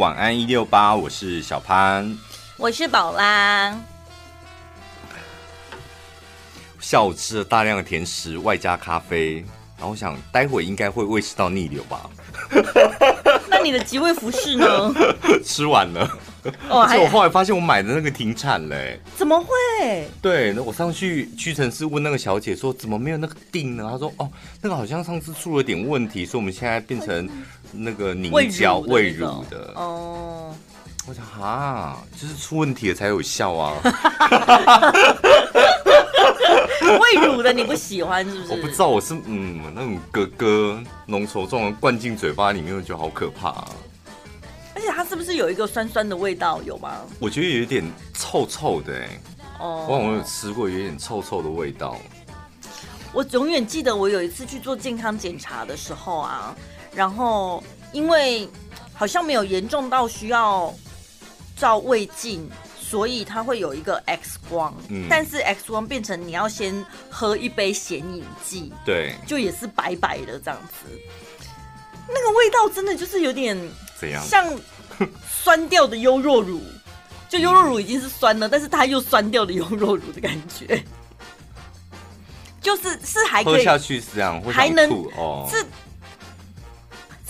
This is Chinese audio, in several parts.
晚安一六八，我是小潘，我是宝拉。下午吃了大量的甜食，外加咖啡，然后我想待会应该会胃食道逆流吧。那你的即位服饰呢？吃完了，哦，而且我后来发现我买的那个停产了。怎么会？对，那我上去屈臣氏问那个小姐说，怎么没有那个订呢？她说，哦，那个好像上次出了点问题，所以我们现在变成那个凝胶喂乳的。哦，我想哈，就是出问题了才有效啊。喂乳的你不喜欢是不是？我不知道，我是嗯，那种咯咯浓稠状的灌进嘴巴里面，我觉得好可怕啊。而且它是不是有一个酸酸的味道？有吗？我觉得有一点臭臭的哎。哦。我有吃过，有一点臭臭的味道。我永远记得我有一次去做健康检查的时候啊，然后因为好像没有严重到需要照胃镜。所以它会有一个 X 光，嗯，但是 X 光变成你要先喝一杯显影剂，对，就也是白白的这样子。那个味道真的就是有点怎样，像酸掉的优酪乳，就优酪乳已经是酸了，嗯，但是它又酸掉的优酪乳的感觉，就是是还可以喝下去是这样，还能哦是。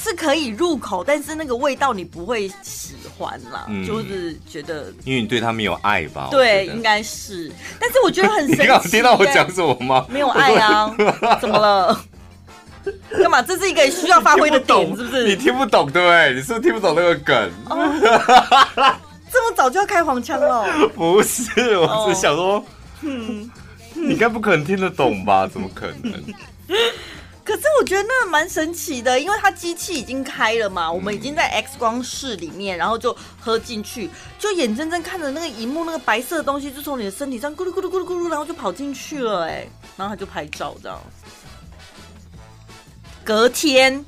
是可以入口，但是那个味道你不会喜欢啦，嗯、就是觉得，因为你对他没有爱吧？对，应该是。但是我觉得很神奇。你刚听到我讲什么吗？没有爱啊？怎么了？干嘛？这是一个需要发挥的点，是不是？你听不懂对不对？你是不是听不懂那个梗？哦、这么早就要开黄腔了？不是，我是想说，嗯，你应该不可能听得懂吧？怎么可能？可是我觉得那蛮神奇的，因为它机器已经开了嘛，嗯、我们已经在 X 光室里面，然后就喝进去，就眼睁睁看着那个荧幕那个白色的东西就从你的身体上咕噜咕噜咕噜咕噜，然后就跑进去了，哎，然后他就拍照这样。隔天，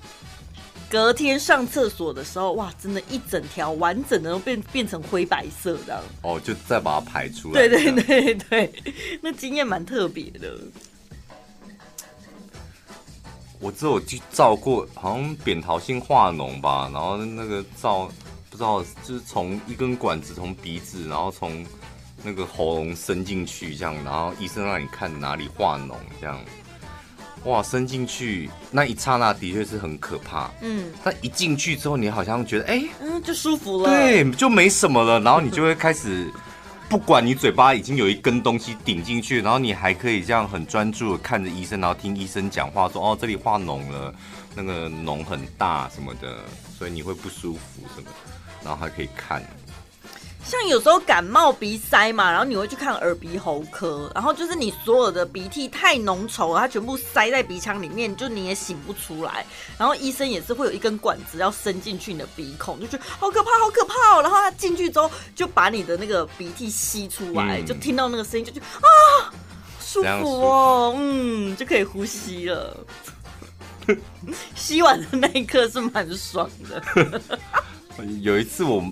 隔天上厕所的时候，哇，真的，一整条完整的都变变成灰白色这样。哦，就再把它排出来。对对对对，那经验蛮特别的。我只有去照过，好像扁桃腺化脓吧，然后那个照不知道，就是从一根管子从鼻子，然后从那个喉咙伸进去这样，然后医生让你看哪里化脓这样，哇，伸进去那一刹那的确是很可怕，嗯，但一进去之后，你好像觉得哎，欸、嗯，就舒服了，对，就没什么了，然后你就会开始。不管你嘴巴已经有一根东西顶进去，然后你还可以这样很专注的看着医生，然后听医生讲话说，说哦这里化脓了，那个脓很大什么的，所以你会不舒服什么，然后还可以看。像有时候感冒鼻塞嘛，然后你会去看耳鼻喉科，然后就是你所有的鼻涕太浓稠了，它全部塞在鼻腔里面，就你也醒不出来。然后医生也是会有一根管子要伸进去你的鼻孔，就觉得好可怕，好可怕哦。然后他进去之后就把你的那个鼻涕吸出来，嗯、就听到那个声音就觉得啊舒服哦，嗯，就可以呼吸了。吸完的那一刻是蛮爽的。有一次我。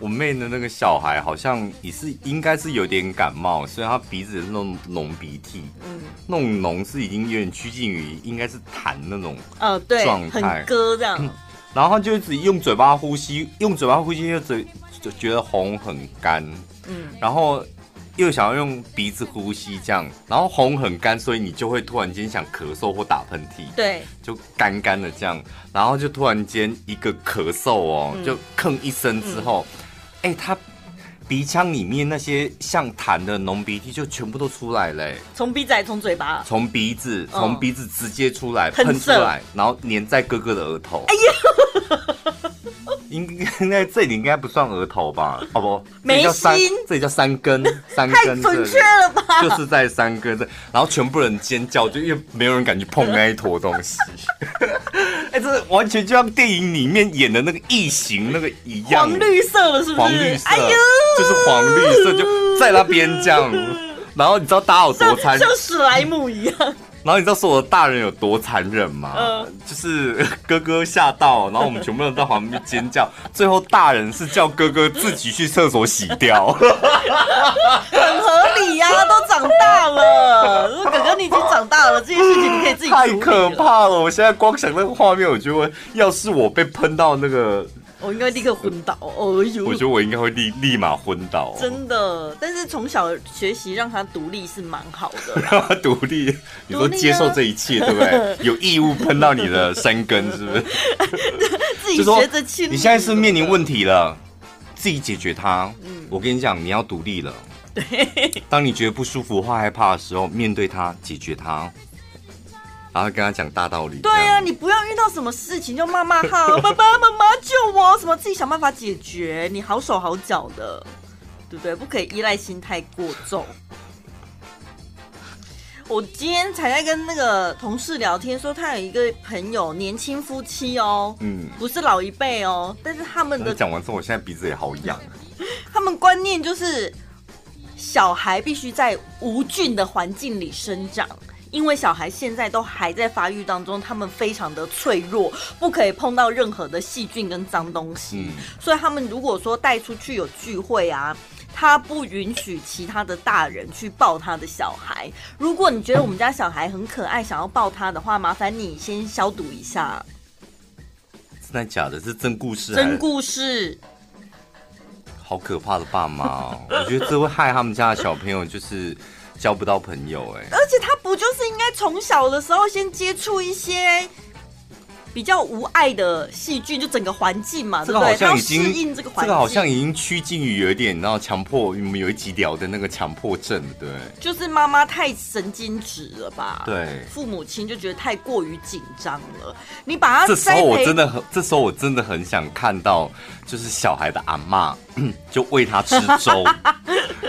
我妹的那个小孩好像也是，应该是有点感冒，所以她鼻子是那种浓鼻涕，嗯，那种浓是已经有点趋近于应该是痰那种，呃，对，状态，很疙这样。然后他就一直用嘴巴呼吸，用嘴巴呼吸就嘴就觉得红很干，嗯，然后又想要用鼻子呼吸这样，然后红很干，所以你就会突然间想咳嗽或打喷嚏，对，就干干的这样，然后就突然间一个咳嗽哦，嗯、就吭一声之后。嗯哎、欸，他鼻腔里面那些像痰的浓鼻涕就全部都出来了，从鼻仔，从嘴巴，从鼻子，从、嗯、鼻子直接出来喷出来，然后粘在哥哥的额头。哎呀！应应该这里应该不算额头吧？哦不，这里叫三，这里叫三根，三根，太准确了吧？就是在三根这，然后全部人尖叫，就因为没有人敢去碰那一坨东西。哎、欸，这完全就像电影里面演的那个异形那个一样，黄绿色的是不是？黄绿色，哎呦，就是黄绿色，就在那边这样。然后你知道大家有多惨，像史莱姆一样。然后你知道所有的大人有多残忍吗？嗯、就是哥哥吓到，然后我们全部人在旁边尖叫，最后大人是叫哥哥自己去厕所洗掉，很合理呀、啊，都长大了。如果哥哥你已经长大了，这件事情你可以自己。太可怕了！我现在光想那个画面，我觉得要是我被喷到那个我应该立刻昏倒。哦呦，我觉得我应该会立立马昏倒。真的，但是从小学习让他独立是蛮好的。让 他独立，你说接受这一切，对不对？有异物喷到你的山根，是不是？自己学着去。你现在是面临问题了，自己解决它。嗯，我跟你讲，你要独立了。对，当你觉得不舒服或害怕的时候，面对它，解决它。然后跟他讲大道理。对呀、啊，你不要遇到什么事情就骂骂他，爸 爸妈妈救我，什么自己想办法解决。你好手好脚的，对不对？不可以依赖心太过重。我今天才在跟那个同事聊天，说他有一个朋友年轻夫妻哦，嗯，不是老一辈哦，但是他们的讲完之后，我现在鼻子也好痒。他们观念就是小孩必须在无菌的环境里生长。因为小孩现在都还在发育当中，他们非常的脆弱，不可以碰到任何的细菌跟脏东西。嗯。所以他们如果说带出去有聚会啊，他不允许其他的大人去抱他的小孩。如果你觉得我们家小孩很可爱，想要抱他的话，麻烦你先消毒一下。真的假的？是真故事？真故事。好可怕的爸妈哦！我觉得这会害他们家的小朋友，就是。交不到朋友哎，而且他不就是应该从小的时候先接触一些比较无爱的细菌，就整个环境嘛，对不对？他要适应这个环境。这个好像已经趋近于有一点，然后强迫我们有一集聊的那个强迫症，对，就是妈妈太神经质了吧？对，父母亲就觉得太过于紧张了。你把他这时候我真的很，这时候我真的很想看到，就是小孩的阿嬷 就喂他吃粥。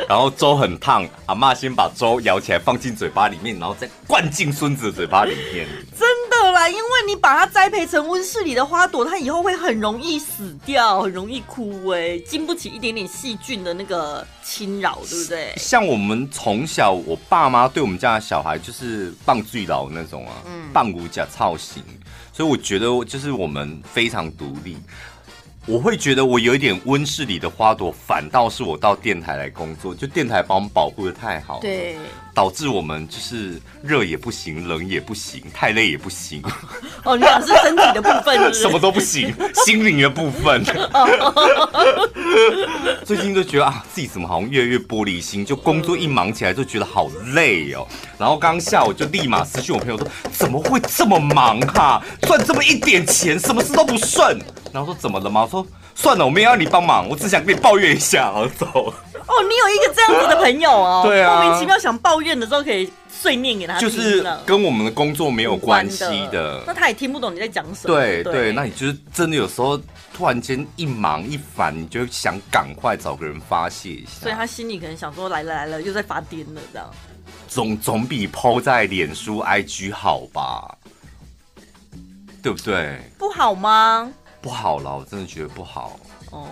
然后粥很烫，阿妈先把粥舀起来放进嘴巴里面，然后再灌进孙子的嘴巴里面。真的啦，因为你把它栽培成温室里的花朵，它以后会很容易死掉，很容易枯萎，经不起一点点细菌的那个侵扰，对不对？像我们从小，我爸妈对我们家的小孩就是棒最老那种啊，嗯，棒骨甲造型，所以我觉得就是我们非常独立。我会觉得我有一点温室里的花朵，反倒是我到电台来工作，就电台把我们保护的太好了，对，导致我们就是热也不行，冷也不行，太累也不行。哦，你讲是身体的部分是是？什么都不行，心灵的部分。最近就觉得啊，自己怎么好像越来越玻璃心，就工作一忙起来就觉得好累哦。然后刚下午就立马私讯我朋友说，怎么会这么忙哈、啊？赚这么一点钱，什么事都不顺。然后说怎么了吗？我说算了，我没有要你帮忙，我只想跟你抱怨一下，好走。哦，你有一个这样子的朋友哦，对啊，莫名其妙想抱怨的时候可以碎念给他，就是跟我们的工作没有关系的，的。那他也听不懂你在讲什么。对对，对，那你就是真的有时候突然间一忙一烦，你就想赶快找个人发泄一下。所以他心里可能想说来了来了，又在发癫了这样。总总比 PO 在脸书 IG 好吧？对不对？不好吗？不好了，我真的觉得不好哦。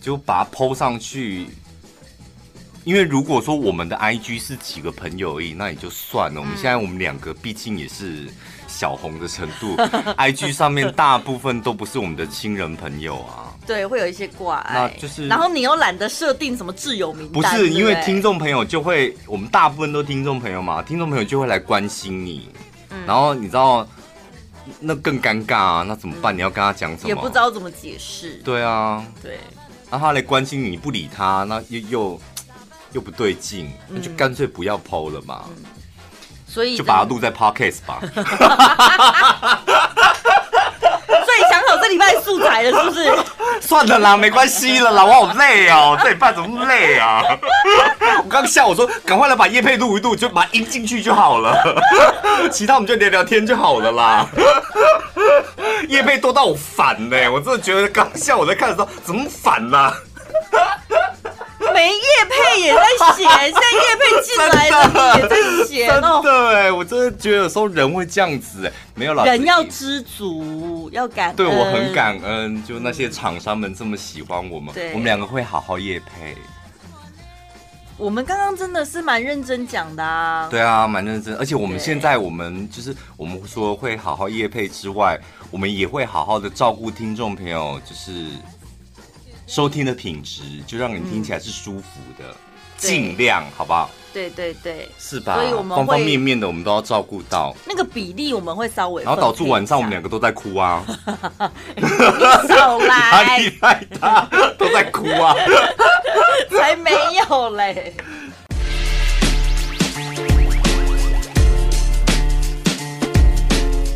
就把它 PO 上去，因为如果说我们的 IG 是几个朋友而已，那也就算了。嗯、我们现在我们两个毕竟也是小红的程度，IG 上面大部分都不是我们的亲人朋友啊。对，会有一些挂碍，那就是。然后你又懒得设定什么挚友名单，不是因为听众朋友就会，我们大部分都听众朋友嘛，听众朋友就会来关心你，嗯、然后你知道。那更尴尬啊！那怎么办？你要跟他讲什么？也不知道怎么解释。对啊，对。那他来关心你，你不理他，那又又又不对劲，那就干脆不要 PO 了嘛。嗯、所以就把它录在 Podcast 吧。这礼拜素材了是不是？算了啦，没关系了啦，我好累哦，这礼拜怎么累啊？我刚笑，我说，赶快来把叶佩录一录，就把音进去就好了，其他我们就聊聊天就好了啦。叶佩多到我反呢，我真的觉得刚笑我在看的时候，怎么反啦？没叶配也在写，现在叶配进来了 也在写，真的哎，我真的觉得有时候人会这样子哎，没有老人要知足，要感恩。对，我很感恩，就那些厂商们这么喜欢我们，我们两个会好好叶配。我们刚刚真的是蛮认真讲的啊，对啊，蛮认真，而且我们现在我们就是我们说会好好业配之外，我们也会好好的照顾听众朋友，就是。收听的品质就让你听起来是舒服的，尽量好不好？对对对，是吧？所以我们方方面面的我们都要照顾到。那个比例我们会稍微，然后导致晚上我们两个都在哭啊。少 来，压力太大，都在哭啊。才没有嘞。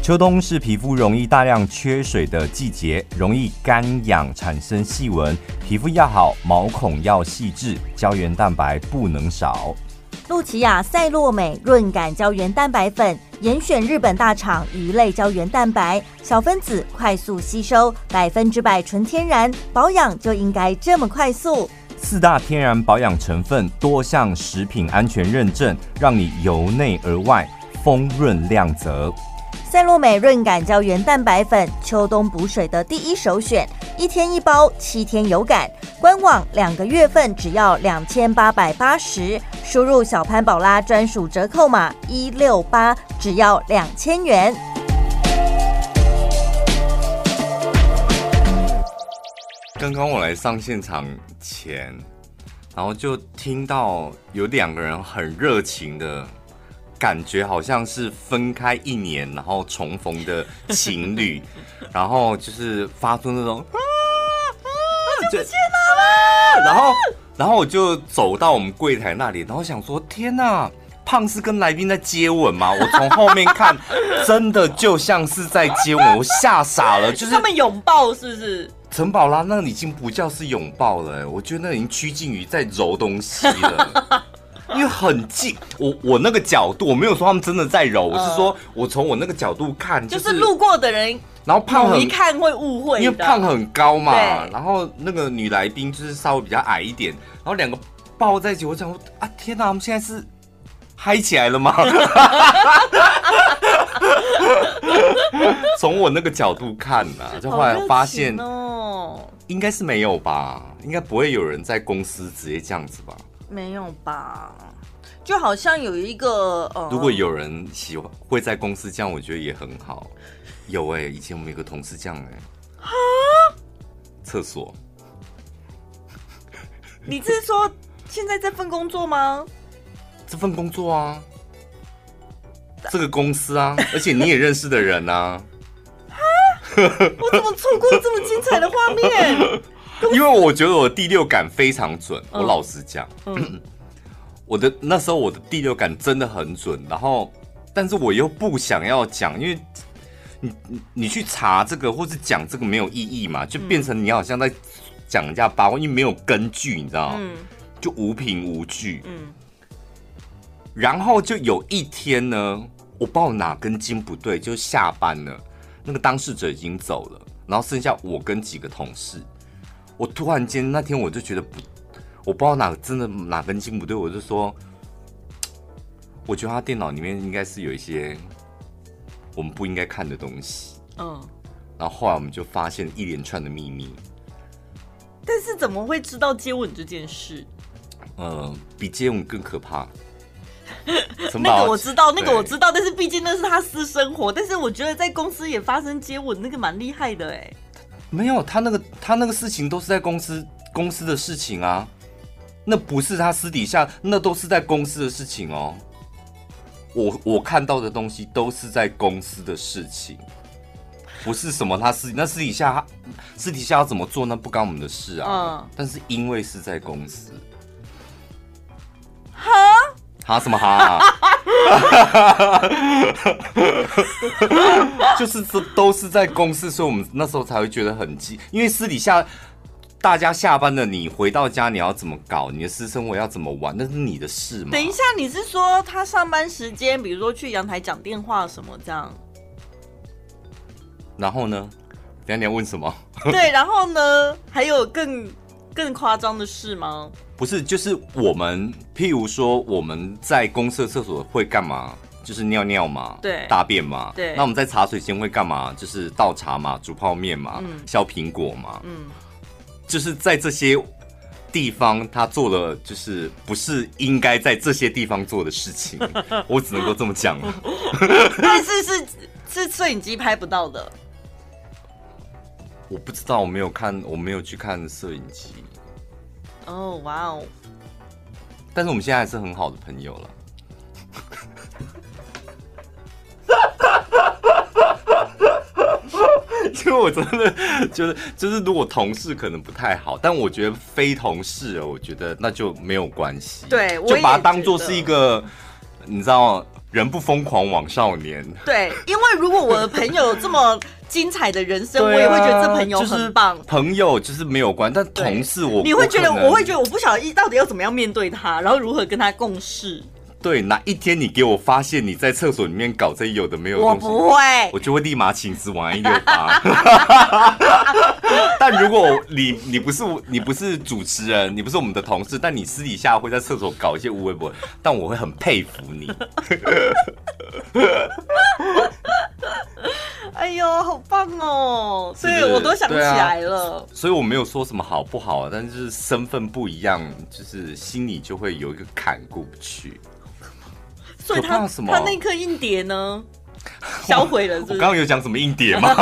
秋冬是皮肤容易大量缺水的季节，容易干痒，产生细纹。皮肤要好，毛孔要细致，胶原蛋白不能少。露琪亚赛洛美润感胶原蛋白粉，严选日本大厂鱼类胶原蛋白，小分子快速吸收，百分之百纯天然，保养就应该这么快速。四大天然保养成分，多项食品安全认证，让你由内而外丰润亮泽。赛洛美润感胶原蛋白粉，秋冬补水的第一首选，一天一包，七天有感。官网两个月份只要两千八百八十，输入小潘宝拉专属折扣码一六八，只要两千元。刚刚我来上现场前，然后就听到有两个人很热情的。感觉好像是分开一年然后重逢的情侣，然后就是发出那种啊啊，就见到了，然后然后我就走到我们柜台那里，然后想说天哪，胖是跟来宾在接吻吗？我从后面看，真的就像是在接吻，我吓傻了，就是他们拥抱是不是？陈宝拉那已经不叫是拥抱了，我觉得那已经趋近于在揉东西了。因为很近，我我那个角度，我没有说他们真的在揉，我是说我从我那个角度看，就是路过的人，然后胖很一看会误会，因为胖很高嘛，然后那个女来宾就是稍微比较矮一点，然后两个抱在一起，我想说啊，天哪，我们现在是嗨起来了吗？从我那个角度看啊，就后来发现哦，应该是没有吧，应该不会有人在公司直接这样子吧。没有吧，就好像有一个呃，如果有人喜欢会在公司这样，我觉得也很好。有哎、欸，以前我们有个同事这样哎、欸，哈，厕所。你是说现在这份工作吗？这份工作啊，这个公司啊，而且你也认识的人啊。哈，我怎么错过这么精彩的画面？因为我觉得我第六感非常准，我老实讲，嗯、我的那时候我的第六感真的很准，然后，但是我又不想要讲，因为你你去查这个或是讲这个没有意义嘛，就变成你好像在讲人家八卦，因为没有根据，你知道吗？嗯、就无凭无据。嗯，然后就有一天呢，我不知道哪根筋不对，就下班了，那个当事者已经走了，然后剩下我跟几个同事。我突然间那天我就觉得不，我不知道哪真的哪根筋不对，我就说，我觉得他电脑里面应该是有一些我们不应该看的东西。嗯，然后后来我们就发现一连串的秘密。但是怎么会知道接吻这件事？呃，比接吻更可怕。那个我知道，那个我知道，但是毕竟那是他私生活。但是我觉得在公司也发生接吻，那个蛮厉害的哎。没有，他那个他那个事情都是在公司公司的事情啊，那不是他私底下，那都是在公司的事情哦。我我看到的东西都是在公司的事情，不是什么他私那私底下私底下要怎么做，那不干我们的事啊。嗯。但是因为是在公司，哈哈什么哈？就是这都是在公司，所以我们那时候才会觉得很急。因为私底下大家下班了，你回到家你要怎么搞，你的私生活要怎么玩，那是你的事嘛。等一下，你是说他上班时间，比如说去阳台讲电话什么这样？然后呢？等下你要问什么？对，然后呢？还有更更夸张的事吗？不是，就是我们，譬如说我们在公司的厕所会干嘛？就是尿尿嘛，对，大便嘛，对。那我们在茶水间会干嘛？就是倒茶嘛，煮泡面嘛，嗯，削苹果嘛，嗯。就是在这些地方，他做了就是不是应该在这些地方做的事情，我只能够这么讲了。但是是是摄影机拍不到的。我不知道，我没有看，我没有去看摄影机。哦，哇哦！但是我们现在还是很好的朋友了。因为我真的就是就是，如果同事可能不太好，但我觉得非同事，我觉得那就没有关系。对，就把它当做是一个，你知道，人不疯狂枉少年。对，因为如果我的朋友有这么精彩的人生，啊、我也会觉得这朋友很棒。朋友就是没有关，但同事我你会觉得我会觉得我不晓得到底要怎么样面对他，然后如何跟他共事。对，哪一天你给我发现你在厕所里面搞这有的没有东西，我不会，我就会立马请辞玩一六八。但如果你你不是你不是主持人，你不是我们的同事，但你私底下会在厕所搞一些无微博，但我会很佩服你。哎呦，好棒哦！所以我都想起来了。啊、所以我没有说什么好不好，但是身份不一样，就是心里就会有一个坎过不去。所以他他那颗硬碟呢？销毁了是不是？我刚刚有讲什么硬碟吗？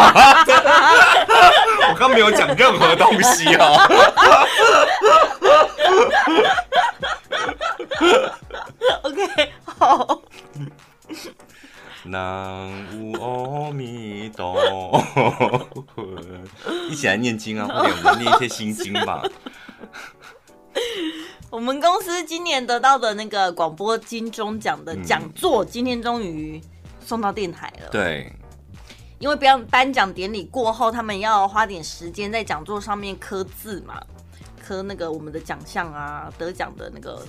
我刚没有讲任何东西啊。OK，好。南无阿弥陀佛，一起来念经啊！或者，我们念一些心经吧。我们公司今年得到的那个广播金钟奖的讲座，今天终于送到电台了。对，因为颁颁奖典礼过后，他们要花点时间在讲座上面刻字嘛，刻那个我们的奖项啊，得奖的那个，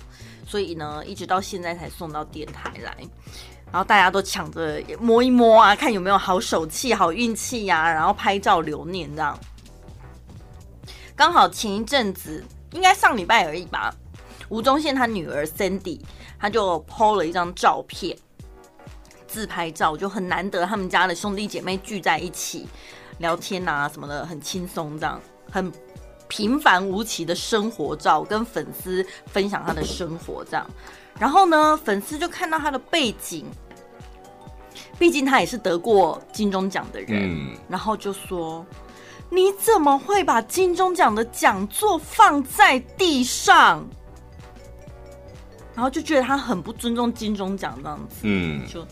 所以呢，一直到现在才送到电台来。然后大家都抢着摸一摸啊，看有没有好手气、好运气呀，然后拍照留念这样。刚好前一阵子，应该上礼拜而已吧。吴宗宪他女儿 Cindy，他就 PO 了一张照片，自拍照，就很难得他们家的兄弟姐妹聚在一起聊天啊什么的，很轻松这样，很平凡无奇的生活照，跟粉丝分享他的生活这样。然后呢，粉丝就看到他的背景，毕竟他也是得过金钟奖的人，嗯，然后就说：“你怎么会把金钟奖的讲座放在地上？”然后就觉得他很不尊重金钟奖这样子，嗯，就，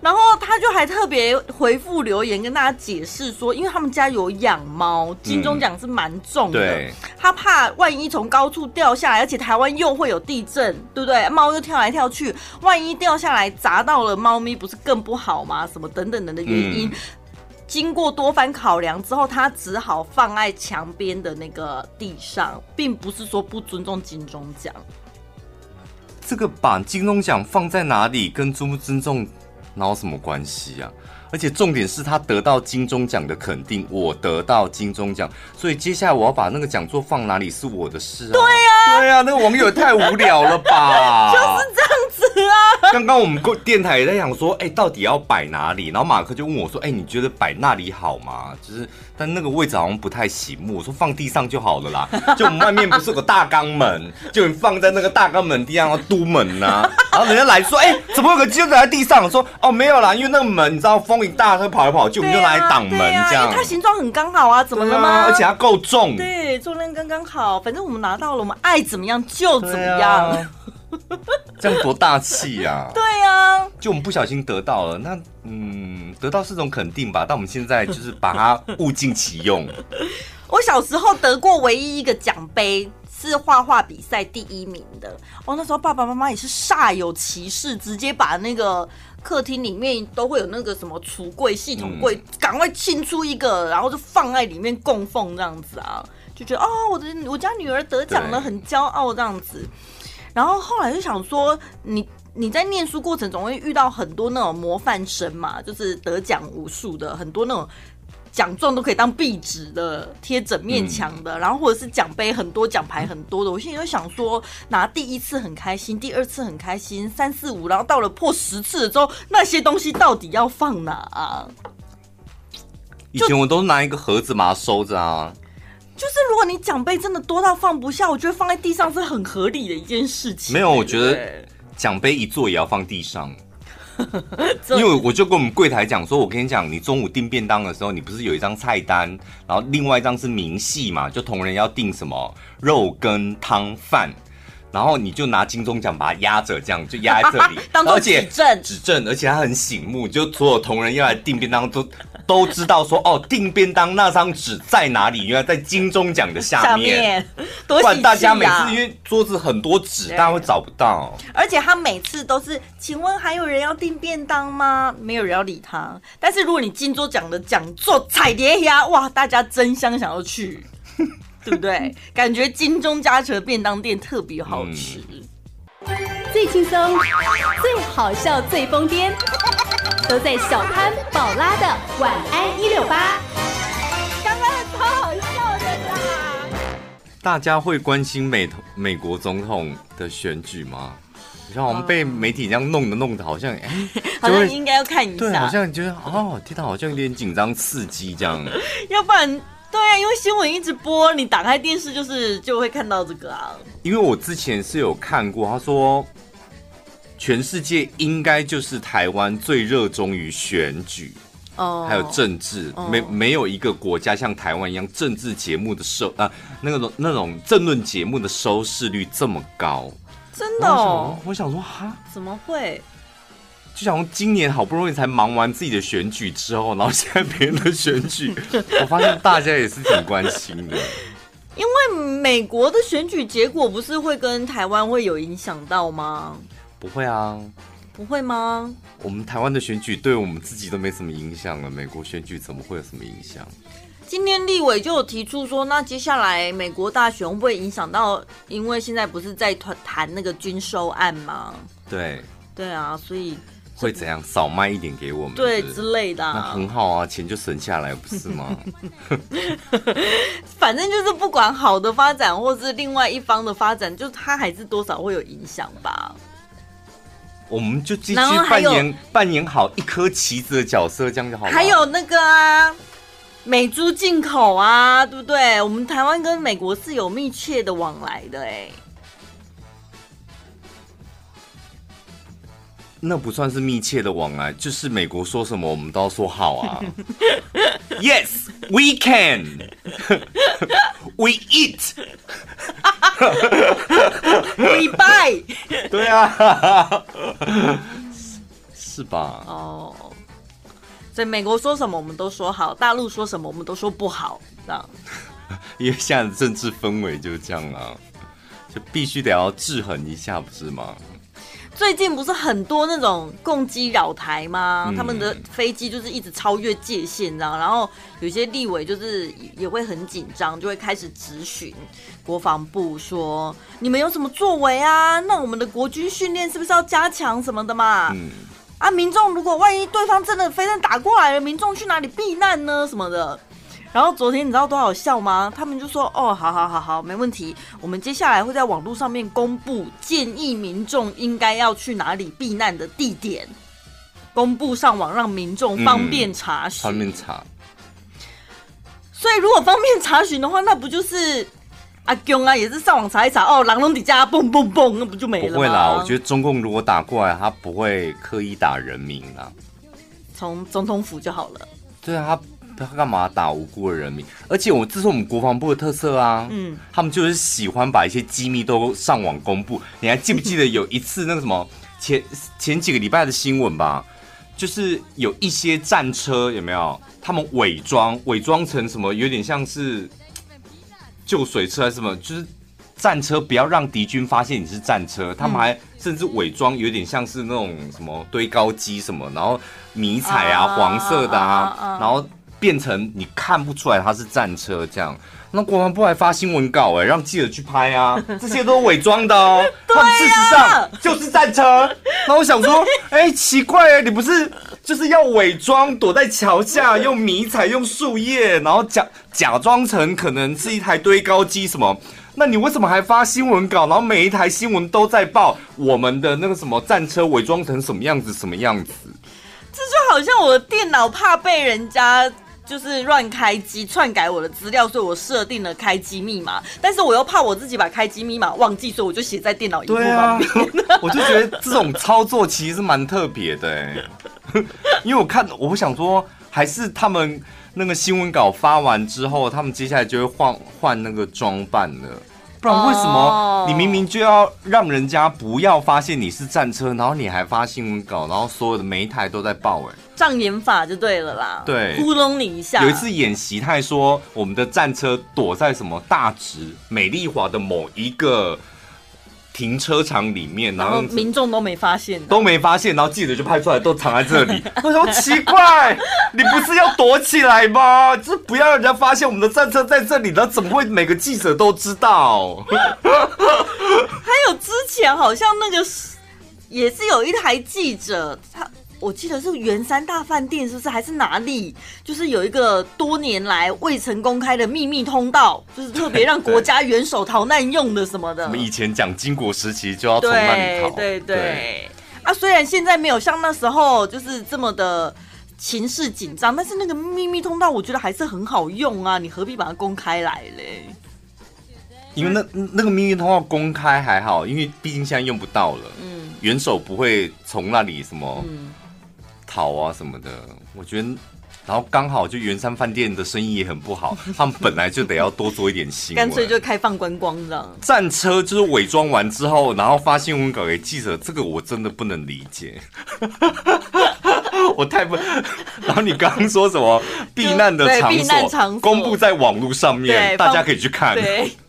然后他就还特别回复留言跟大家解释说，因为他们家有养猫，金钟奖是蛮重的，嗯、他怕万一从高处掉下来，而且台湾又会有地震，对不对？猫又跳来跳去，万一掉下来砸到了猫咪，不是更不好吗？什么等等等的原因，嗯、经过多番考量之后，他只好放在墙边的那个地上，并不是说不尊重金钟奖。这个把金钟奖放在哪里，跟尊不尊重哪有什么关系啊？而且重点是他得到金钟奖的肯定，我得到金钟奖，所以接下来我要把那个讲座放哪里是我的事啊。对呀，对呀，那个网友也太无聊了吧？就是这样子啊。刚刚我们电台也在想说，哎，到底要摆哪里？然后马克就问我说，哎，你觉得摆那里好吗？就是。但那个位置好像不太醒目，我说放地上就好了啦。就我们外面不是有个大肛门，就你放在那个大肛门地上要督门呐、啊。然后人家来说，哎、欸，怎么有个机子在地上？我说，哦，没有啦，因为那个门你知道风一大，它跑来跑去，我们就拿来挡门这样。它形状很刚好啊，怎么了吗？啊、而且它够重，对，重量刚刚好。反正我们拿到了，我们爱怎么样就怎么样。这样多大气呀！对呀，就我们不小心得到了，那嗯，得到是种肯定吧。但我们现在就是把它物尽其用。我小时候得过唯一一个奖杯是画画比赛第一名的。哦，那时候爸爸妈妈也是煞有其事，直接把那个客厅里面都会有那个什么橱柜、系统柜，赶快清出一个，然后就放在里面供奉这样子啊，就觉得哦，我的我家女儿得奖了，很骄傲这样子。然后后来就想说，你你在念书过程总会遇到很多那种模范生嘛，就是得奖无数的，很多那种奖状都可以当壁纸的，贴整面墙的，嗯、然后或者是奖杯很多，奖牌很多的。我现在就想说，拿第一次很开心，第二次很开心，三四五，然后到了破十次的时候，那些东西到底要放哪啊？以前我都拿一个盒子把它收着啊。就是如果你奖杯真的多到放不下，我觉得放在地上是很合理的一件事情。没有，我觉得奖杯一座也要放地上，因为我就跟我们柜台讲说，我跟你讲，你中午订便当的时候，你不是有一张菜单，然后另外一张是明细嘛，就同仁要订什么肉羹汤饭。然后你就拿金钟奖把它压着，这样就压在这里，当做指正，指正，而且它很醒目，就所有同仁要来订便当都都知道说哦，订便当那张纸在哪里？原来在金钟奖的下面。下面多喜啊！不然大家每次因为桌子很多纸，大家会找不到。而且他每次都是，请问还有人要订便当吗？没有人要理他。但是如果你金钟奖的讲座彩蝶呀，哇，大家争相想要去。对不对？感觉金钟嘉诚便当店特别好吃，嗯、最轻松、最好笑、最疯癫，都在小潘宝拉的晚安一六八。刚刚超好笑的啦！大家会关心美美国总统的选举吗？你像我们被媒体这样弄的，弄的好像 哎，好像应该要看一下，对，好像觉得哦，听到好像有点紧张刺激这样，要不然。对啊，因为新闻一直播，你打开电视就是就会看到这个啊。因为我之前是有看过，他说全世界应该就是台湾最热衷于选举哦，还有政治，哦、没没有一个国家像台湾一样政治节目的收啊那个那种政论节目的收视率这么高，真的哦。我想说哈，怎么会？就想今年好不容易才忙完自己的选举之后，然后现在别人的选举，我发现大家也是挺关心的。因为美国的选举结果不是会跟台湾会有影响到吗？不会啊，不会吗？我们台湾的选举对我们自己都没什么影响了，美国选举怎么会有什么影响？今天立委就有提出说，那接下来美国大选会不会影响到？因为现在不是在谈谈那个军售案吗？对，对啊，所以。会怎样少卖一点给我们？对之类的、啊，那很好啊，钱就省下来，不是吗？反正就是不管好的发展，或是另外一方的发展，就它还是多少会有影响吧。我们就继续扮演扮演好一颗棋子的角色，这样就好了。还有那个啊，美猪进口啊，对不对？我们台湾跟美国是有密切的往来的，哎。那不算是密切的往来，就是美国说什么我们都要说好啊。Yes, we can. We eat. We buy. 对啊，是吧？哦，所以美国说什么我们都说好，大陆说什么我们都说不好，这样。因为现在的政治氛围就是这样啊，就必须得要制衡一下，不是吗？最近不是很多那种共机扰台吗？他们的飞机就是一直超越界限，这样，然后有些立委就是也会很紧张，就会开始质询国防部说：“你们有什么作为啊？那我们的国军训练是不是要加强什么的嘛？啊，民众如果万一对方真的飞弹打过来了，民众去哪里避难呢？什么的。”然后昨天你知道多好笑吗？他们就说：“哦，好好好好，没问题。我们接下来会在网络上面公布建议民众应该要去哪里避难的地点，公布上网让民众方便查询。嗯”方便查。所以如果方便查询的话，那不就是阿公啊，也是上网查一查哦，狼龙底下蹦蹦蹦，那不就没了吗？不会啦，我觉得中共如果打过来，他不会刻意打人民啦，从总统府就好了。对啊，他。他干嘛打无辜的人民？而且我这是我们国防部的特色啊，嗯，他们就是喜欢把一些机密都上网公布。你还记不记得有一次那个什么 前前几个礼拜的新闻吧？就是有一些战车有没有？他们伪装伪装成什么？有点像是救水车还是什么？就是战车不要让敌军发现你是战车。他们还甚至伪装有点像是那种什么堆高机什么，然后迷彩啊，黄色的啊，然后。变成你看不出来它是战车这样，那国防部还发新闻稿哎，让记者去拍啊，这些都是伪装的哦，他们事实上就是战车。那我想说，哎，奇怪哎，你不是就是要伪装躲在桥下，用迷彩用树叶，然后假假装成可能是一台堆高机什么？那你为什么还发新闻稿？然后每一台新闻都在报我们的那个什么战车伪装成什么样子什么样子？这就好像我的电脑怕被人家。就是乱开机篡改我的资料，所以我设定了开机密码，但是我又怕我自己把开机密码忘记，所以我就写在电脑荧幕旁边。我就觉得这种操作其实是蛮特别的哎，因为我看我想说，还是他们那个新闻稿发完之后，他们接下来就会换换那个装扮了。不然为什么哦。你明明就要让人家不要发现你是战车，然后你还发新闻稿，然后所有的每一台都在报哎、障眼法就对了啦，对。糊弄你一下。有一次演习，他还说我们的战车躲在什么大直美丽华的某一个停车场里面，然然后后民众都没发现，都没发现，然后记者就拍出来都藏在这里。我说奇怪，你不是要躲起来吗？就是不要让人家发现我们的战车在这里，然后怎么会每个记者都知道？还有之前好像那个是也是有一台记者，他我记得是圆山大饭店，是不是还是哪里？就是有一个多年来未曾公开的秘密通道，就是特别让国家元首逃难用的什么的。我们以前讲金国时期就要从那里逃，对对对。啊，虽然现在没有像那时候就是这么的情势紧张，但是那个秘密通道我觉得还是很好用啊，你何必把它公开来嘞？因为那那个秘密通道公开还好，因为毕竟现在用不到了。嗯，元首不会从那里什么嗯逃啊什么的，我觉得。然后刚好就圆山饭店的生意也很不好，他们本来就得要多做一点新闻，干脆就开放观光这样。战车就是伪装完之后，然后发新闻稿给记者，这个我真的不能理解。我太不，然后你刚刚说什么避难的场所所公布在网络上面，大家可以去看。对。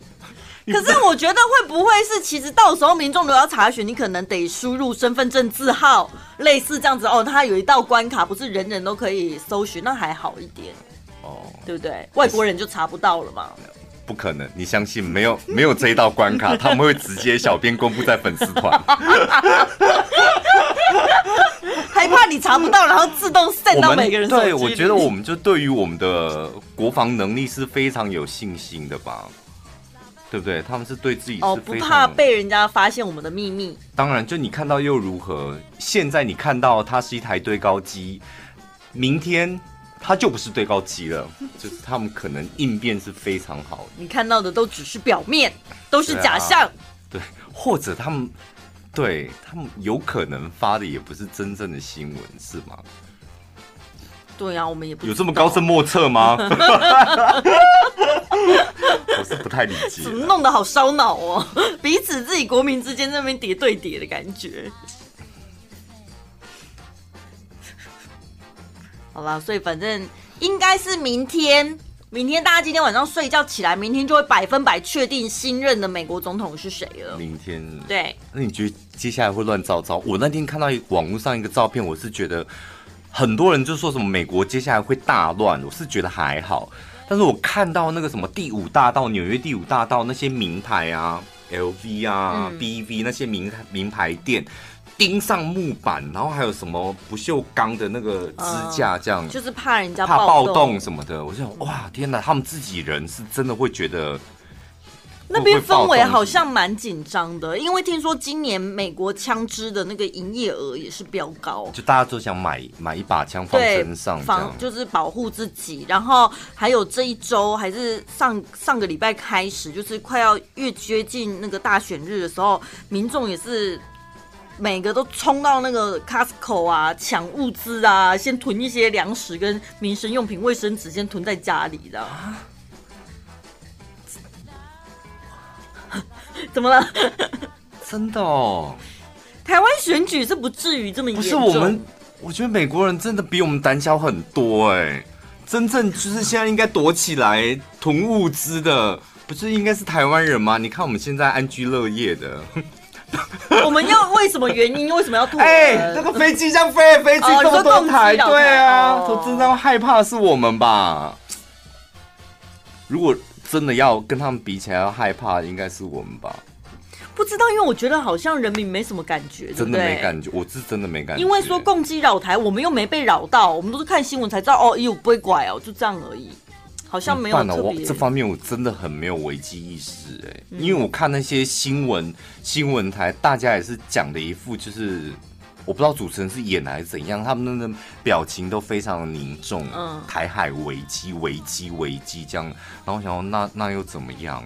可是我觉得会不会是，其实到时候民众都要查询，你可能得输入身份证字号，类似这样子哦。它有一道关卡，不是人人都可以搜寻，那还好一点，哦，对不对？外国人就查不到了嘛。不可能，你相信没有没有这一道关卡，他们会直接小编公布在粉丝团。害怕你查不到，然后自动 send 到每个人。对，我觉得我们就对于我们的国防能力是非常有信心的吧。对不对？他们是对自己哦，不怕被人家发现我们的秘密。当然，就你看到又如何？现在你看到它是一台堆高机，明天它就不是堆高机了。就是他们可能应变是非常好的。你看到的都只是表面，都是假象。对啊，对，或者他们对他们有可能发的也不是真正的新闻，是吗？对呀、啊，我们也不有这么高深莫测吗？我是不太理解，怎么弄得好烧脑哦？彼此自己国民之间那边叠对叠的感觉。好啦，所以反正应该是明天，明天大家今天晚上睡觉起来，明天就会百分百确定新任的美国总统是谁了。明天对，那你觉得接下来会乱糟糟？我那天看到一网络上一个照片，我是觉得很多人就说什么美国接下来会大乱，我是觉得还好。但是我看到那个什么第五大道，纽约第五大道那些名牌啊，LV 啊、嗯、BV 那些名名牌店，钉上木板，然后还有什么不锈钢的那个支架，这样、嗯、就是怕人家怕暴动动什么的。我就想，哇，天哪，他们自己人是真的会觉得。那边氛围好像蛮紧张的，因为听说今年美国枪支的那个营业额也是飙高，就大家都想买买一把枪放身上，防就是保护自己。然后还有这一周还是上上个礼拜开始，就是快要越接近那个大选日的时候，民众也是每个都冲到那个 Costco 啊抢物资啊，先囤一些粮食跟民生用品、卫生纸，先囤在家里的。怎么了？真的哦，台湾选举是不至于这么严重。不是我们，我觉得美国人真的比我们胆小很多哎。真正就是现在应该躲起来囤物资的，不是应该是台湾人吗？你看我们现在安居乐业的，我们要为什么原因？为什么要囤？哎、欸，那个飞机这样飞来飞去这么多台，对啊，说真的害怕是我们吧？如果。真的要跟他们比起来，要害怕应该是我们吧？不知道，因为我觉得好像人民没什么感觉，真的没感觉，我是真的没感觉。因为说共机扰台，我们又没被扰到，我们都是看新闻才知道哦，哟不会拐哦，就这样而已，好像没有特别。这方面我真的很没有危机意识哎，因为我看那些新闻新闻台，大家也是讲的一副就是。我不知道主持人是演还是怎样，他们的表情都非常的凝重。嗯，台海危机，危机，危机这样。然后我想说，那那又怎么样？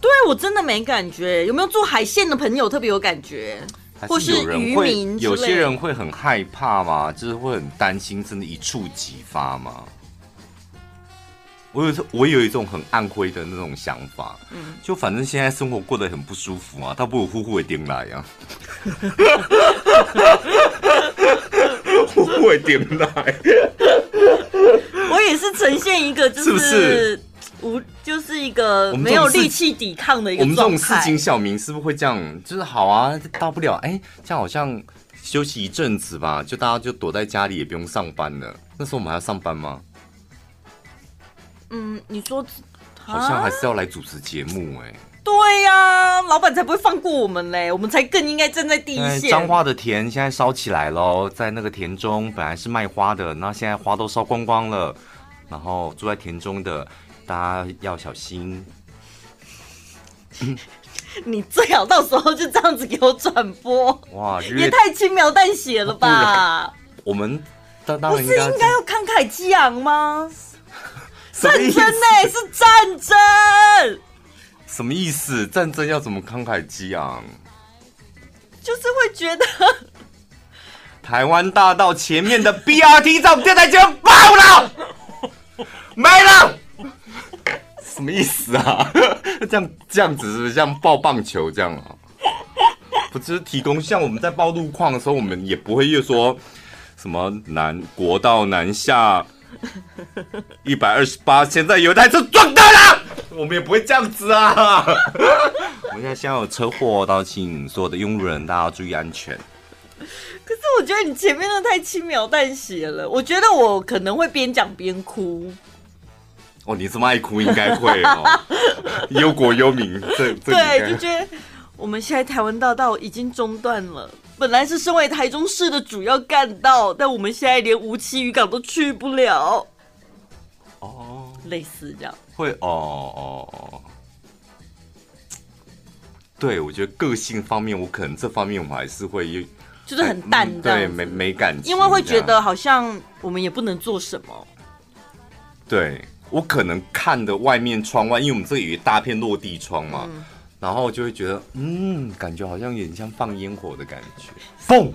对我真的没感觉。有没有做海鲜的朋友特别有感觉？或是渔民？有些人会很害怕吗？就是会很担心，真的一触即发吗？我有我有一种很暗灰的那种想法，嗯，就反正现在生活过得很不舒服啊，倒不如呼呼的点来呀，呼呼的点来，我也是呈现一个就是无是是就是一个没有力气抵抗的一个。我们这种市井小民是不是会这样？就是好啊，大不了哎、欸，这样好像休息一阵子吧，就大家就躲在家里也不用上班了。那时候我们还要上班吗？嗯，你说，好像还是要来主持节目哎、欸。对呀、啊，老板才不会放过我们嘞，我们才更应该站在第一线。彰化的田现在烧起来喽，在那个田中本来是卖花的，那现在花都烧光光了。然后住在田中的大家要小心。你最好到时候就这样子给我转播。哇，也太轻描淡写了吧？我们当当然不是应该要慷慨激昂吗？战争呢、欸？是战争？什么意思？战争要怎么慷慨激昂？就是会觉得 台湾大道前面的 BRT 站电台就要爆了，没了。什么意思啊？这样这样子是不是像爆棒球这样啊？不只是提供像我们在报路况的时候，我们也不会又说什么南国道南下。一百二十八，现在有台车撞到了，我们也不会这样子啊。我们现在先有车祸，到请所有的用路人大家要注意安全。可是我觉得你前面的太轻描淡写了，我觉得我可能会边讲边哭。哦，你这么爱哭，应该会哦。忧国忧民，这这对，就觉得我们现在台湾大道已经中断了。本来是身为台中市的主要干道，但我们现在连无期渔港都去不了。哦，类似这样。会哦哦哦。对，我觉得个性方面，我可能这方面我还是会，就是很淡的、嗯，对，没没感情，因为会觉得好像我们也不能做什么。对，我可能看的外面窗外，因为我们这里有一大片落地窗嘛。嗯然后就会觉得，嗯，感觉好像有点像放烟火的感觉，嘣！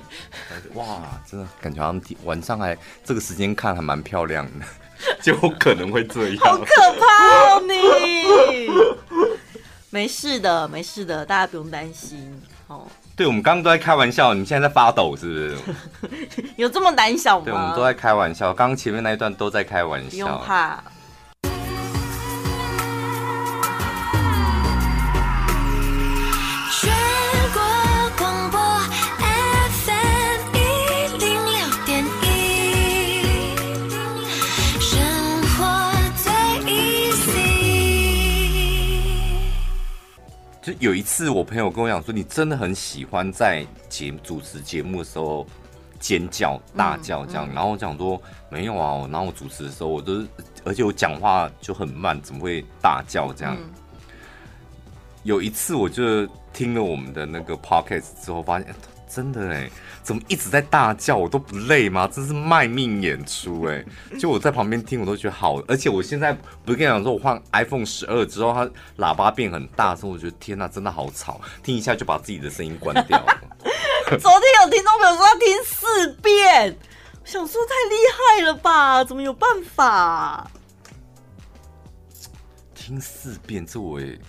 哇，真的感觉好像晚上还这个时间看还蛮漂亮的，就可能会这样。好可怕哦，你！没事的，没事的，大家不用担心哦。对，我们刚刚都在开玩笑，你现在在发抖是不是？有这么胆小吗？对，我们都在开玩笑，刚刚前面那一段都在开玩笑，不用怕。就有一次，我朋友跟我讲说：“你真的很喜欢在节主持节目的时候尖叫、大叫这样。嗯”嗯、然后我讲说：“没有啊，然后我主持的时候，我都而且我讲话就很慢，怎么会大叫这样？”嗯、有一次，我就听了我们的那个 podcast 之后，发现。真的哎，怎么一直在大叫？我都不累吗？真是卖命演出哎！就我在旁边听，我都觉得好。而且我现在不是跟你讲说，我换 iPhone 十二之后，它喇叭变很大，所以我觉得天哪，真的好吵，听一下就把自己的声音关掉了。昨天有听众朋友说要听四遍，我想说太厉害了吧？怎么有办法听四遍？这我也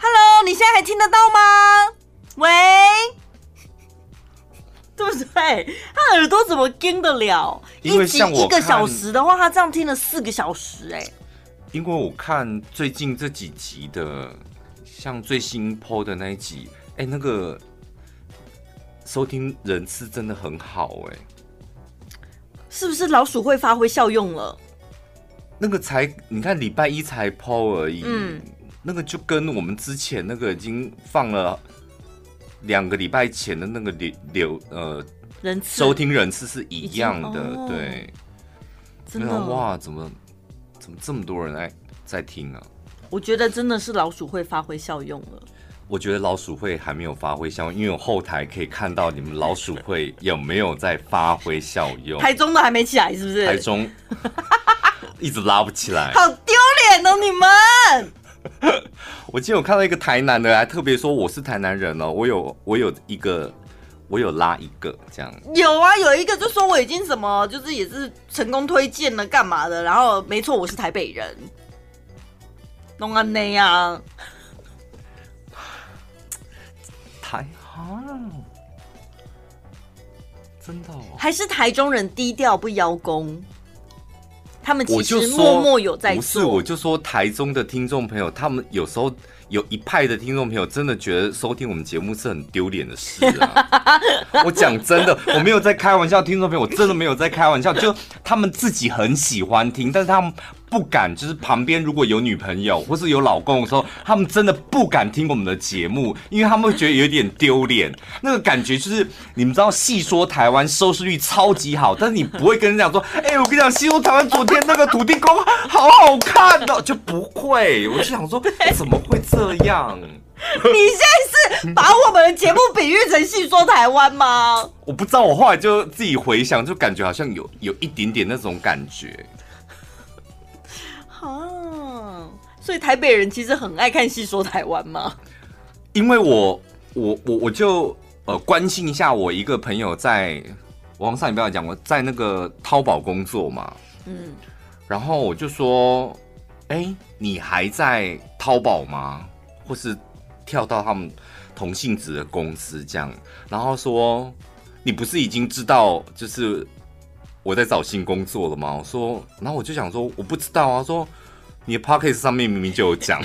，Hello，你现在还听得到吗？喂。对不对？他耳朵怎么听得了？因为像我一集一个小时的话，他这样听了四个小时哎。因为我看最近这几集的，像最新 PO 的那一集，哎，那个收听人次真的很好哎。是不是老鼠会发挥效用了？那个才你看礼拜一才 PO 而已，嗯，那个就跟我们之前那个已经放了。两个礼拜前的那个流流呃人次收听人次是一样的，哦、对，真的哇，怎么怎么这么多人在在听啊？我觉得真的是老鼠会发挥效用了。我觉得老鼠会还没有发挥效用，因为我后台可以看到你们老鼠会有没有在发挥效用。台中的还没起来是不是？台中 一直拉不起来，好丢脸哦你们！我今天有看到一个台南的，还特别说我是台南人哦。我有我有一个我有拉一个这样。有啊，有一个就说我已经什么，就是也是成功推荐了干嘛的，然后没错，我是台北人，弄啊那样，台啊，真的哦，还是台中人低调不邀功，他们其我就实默默有在做。不是，我就说台中的听众朋友，他们有时候。有一派的听众朋友真的觉得收听我们节目是很丢脸的事啊！我讲真的，我没有在开玩笑，听众朋友，我真的没有在开玩笑。就他们自己很喜欢听，但是他们不敢，就是旁边如果有女朋友或是有老公的时候，他们真的不敢听我们的节目，因为他们会觉得有点丢脸。那个感觉就是，你们知道，戏说台湾收视率超级好，但是你不会跟人讲说，哎、欸，我跟你讲，戏说台湾昨天那个土地公好好看的，就不会。我就想说，怎么会这样？你现在是把我们的节目比喻成戏说台湾吗？我不知道，我后来就自己回想，就感觉好像有有一点点那种感觉。啊，所以台北人其实很爱看戏说台湾嘛？因为我我我我就呃关心一下我一个朋友在，网上也不要讲，我在那个淘宝工作嘛，嗯，然后我就说，哎、欸，你还在淘宝吗？或是跳到他们同性质的公司这样？然后说，你不是已经知道就是。我在找新工作了吗？我说，然后我就想说，我不知道啊。说你的 Podcast 上面明明就有讲。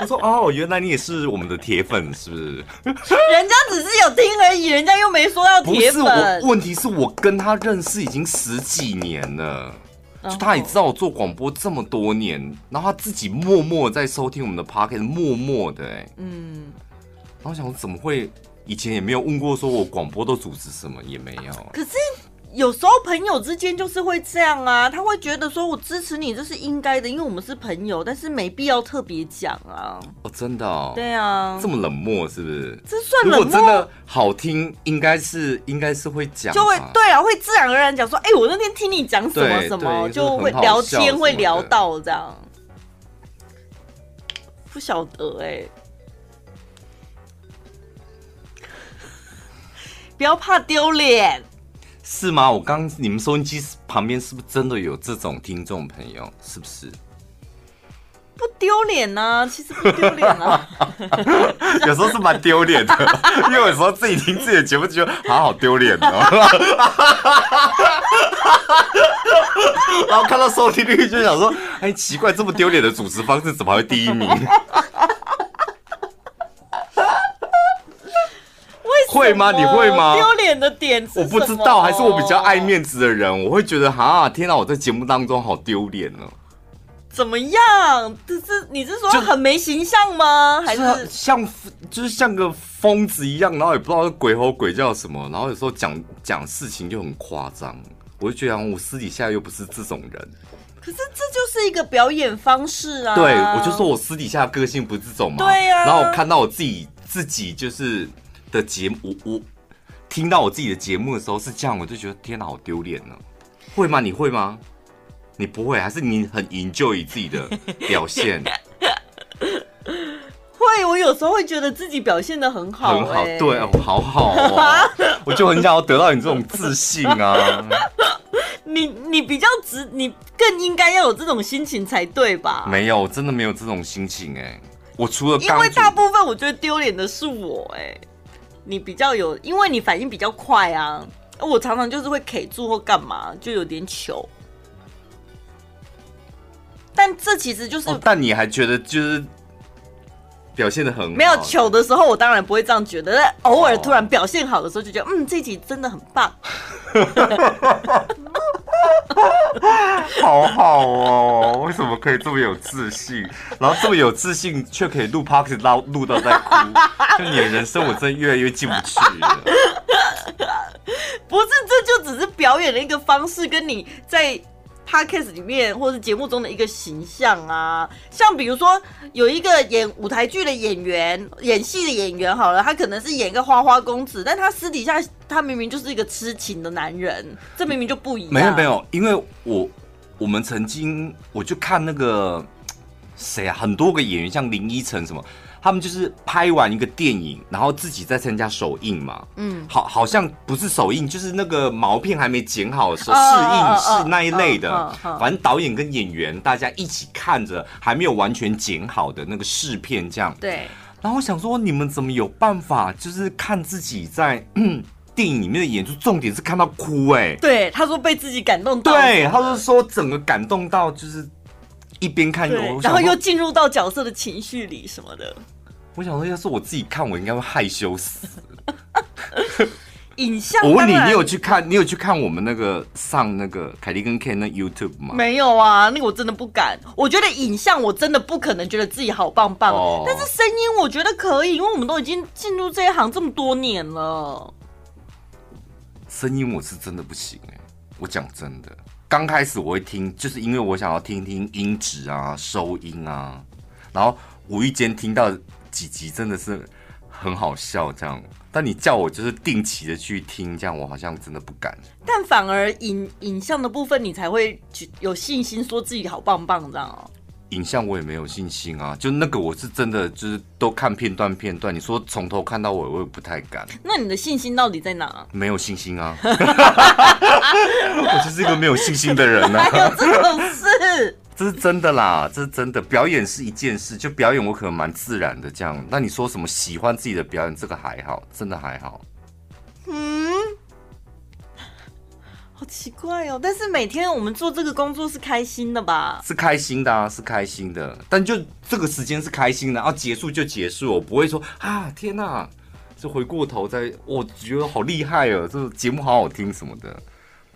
我说哦，原来你也是我们的铁粉，是不是？人家只是有听而已，人家又没说要铁粉。不是我，问题是我跟他认识已经十几年了，就他也知道我做广播这么多年，然后他自己默默在收听我们的 Podcast，默默的、欸，嗯。然后我想我，怎么会以前也没有问过，说我广播都主持什么也没有。可是有时候朋友之间就是会这样啊，他会觉得说我支持你这是应该的，因为我们是朋友，但是没必要特别讲啊。哦，真的哦。对啊。这么冷漠是不是？这算冷漠？如果真的好听，应该是应该是会讲，就会对啊，会自然而然讲说，哎，我那天听你讲什么什么，就会聊天会聊到这样。不晓得哎、欸。不要怕丢脸，是吗？我刚你们收音机旁边是不是真的有这种听众朋友？是不是？不丢脸呢？其实不丢脸啊。有时候是蛮丢脸的，因为有时候自己听自己的节目就觉得好好丢脸哦。然后看到收听率就想说，哎，奇怪，这么丢脸的主持方式怎么还会第一名？会吗？你会吗？丢脸的点是我不知道，还是我比较爱面子的人，我会觉得哈，天哪，我在节目当中好丢脸哦。怎么样？这是你是说很没形象吗？还是像就是像个疯子一样，然后也不知道鬼吼鬼叫什么，然后有时候讲讲事情就很夸张，我就觉得我私底下又不是这种人。可是这就是一个表演方式啊！对，我就说我私底下个性不是这种嘛。对呀。然后我看到我自己自己就是。的节目，我我听到我自己的节目的时候是这样，我就觉得天哪，好丢脸呢。会吗？你会吗？你不会，还是你很 enjoy 自己的表现？会，我有时候会觉得自己表现的很好，欸，很好，对，好好哦，我就很想要得到你这种自信啊。你你比较直，你更应该要有这种心情才对吧？没有，真的没有这种心情哎，欸。我除了因为大部分我觉得丢脸的是我哎，欸。你比较有，因为你反应比较快啊。我常常就是会 K 住或干嘛，就有点糗。但这其实就是，哦、但你还觉得就是表现的很好？没有糗的时候，我当然不会这样觉得。但偶尔突然表现好的时候，就觉得、哦、嗯，这集真的很棒。好好哦，为什么可以这么有自信？然后这么有自信，却可以录 Podcast 录录到在哭，就你的人生，我真的越来越进不去了。不是，这就只是表演的一个方式，跟你在。Podcast 里面或是节目中的一个形象啊，像比如说有一个演舞台剧的演员，演戏的演员好了，他可能是演一个花花公子，但他私底下他明明就是一个痴情的男人，这明明就不一样。没有没有，因为我我们曾经我就看那个谁啊？很多个演员，像林依晨什么，他们就是拍完一个电影，然后自己再参加首映嘛。嗯，好，好像不是首映，就是那个毛片还没剪好的时候试映是那一类的。反正导演跟演员大家一起看着还没有完全剪好的那个试片，这样。对。然后我想说，你们怎么有办法，就是看自己在 电影里面的演出，重点是看到哭哎。对，他说被自己感动到。对，他就说整个感动到就是。一边看，然后又进入到角色的情绪里什么的。我想说，要是我自己看，我应该会害羞死。影像，我问你，你有去看？你有去看我们那个上那个凯莉跟 Ken 那 YouTube 吗？没有啊，那个我真的不敢。我觉得影像我真的不可能觉得自己好棒棒，哦、但是声音我觉得可以，因为我们都已经进入这一行这么多年了。声音我是真的不行哎、欸，我讲真的。刚开始我会听，就是因为我想要听听音质啊、收音啊，然后无意间听到几集真的是很好笑这样。但你叫我就是定期的去听，这样我好像真的不敢。但反而影影像的部分，你才会有信心说自己好棒棒这样哦。影像我也没有信心啊，就那个我是真的就是都看片段片段，你说从头看到尾，我也不太敢。那你的信心到底在哪？没有信心啊！我就是一个没有信心的人呢、啊。还有这种事？这是真的啦，这是真的。表演是一件事，就表演我可能蛮自然的这样。那你说什么喜欢自己的表演，这个还好，真的还好。嗯。好奇怪哦，但是每天我们做这个工作是开心的吧？是开心的啊，是开心的。但就这个时间是开心的，然后结束就结束，我不会说啊，天哪，就回过头再，我觉得好厉害哦，这个节目好好听什么的。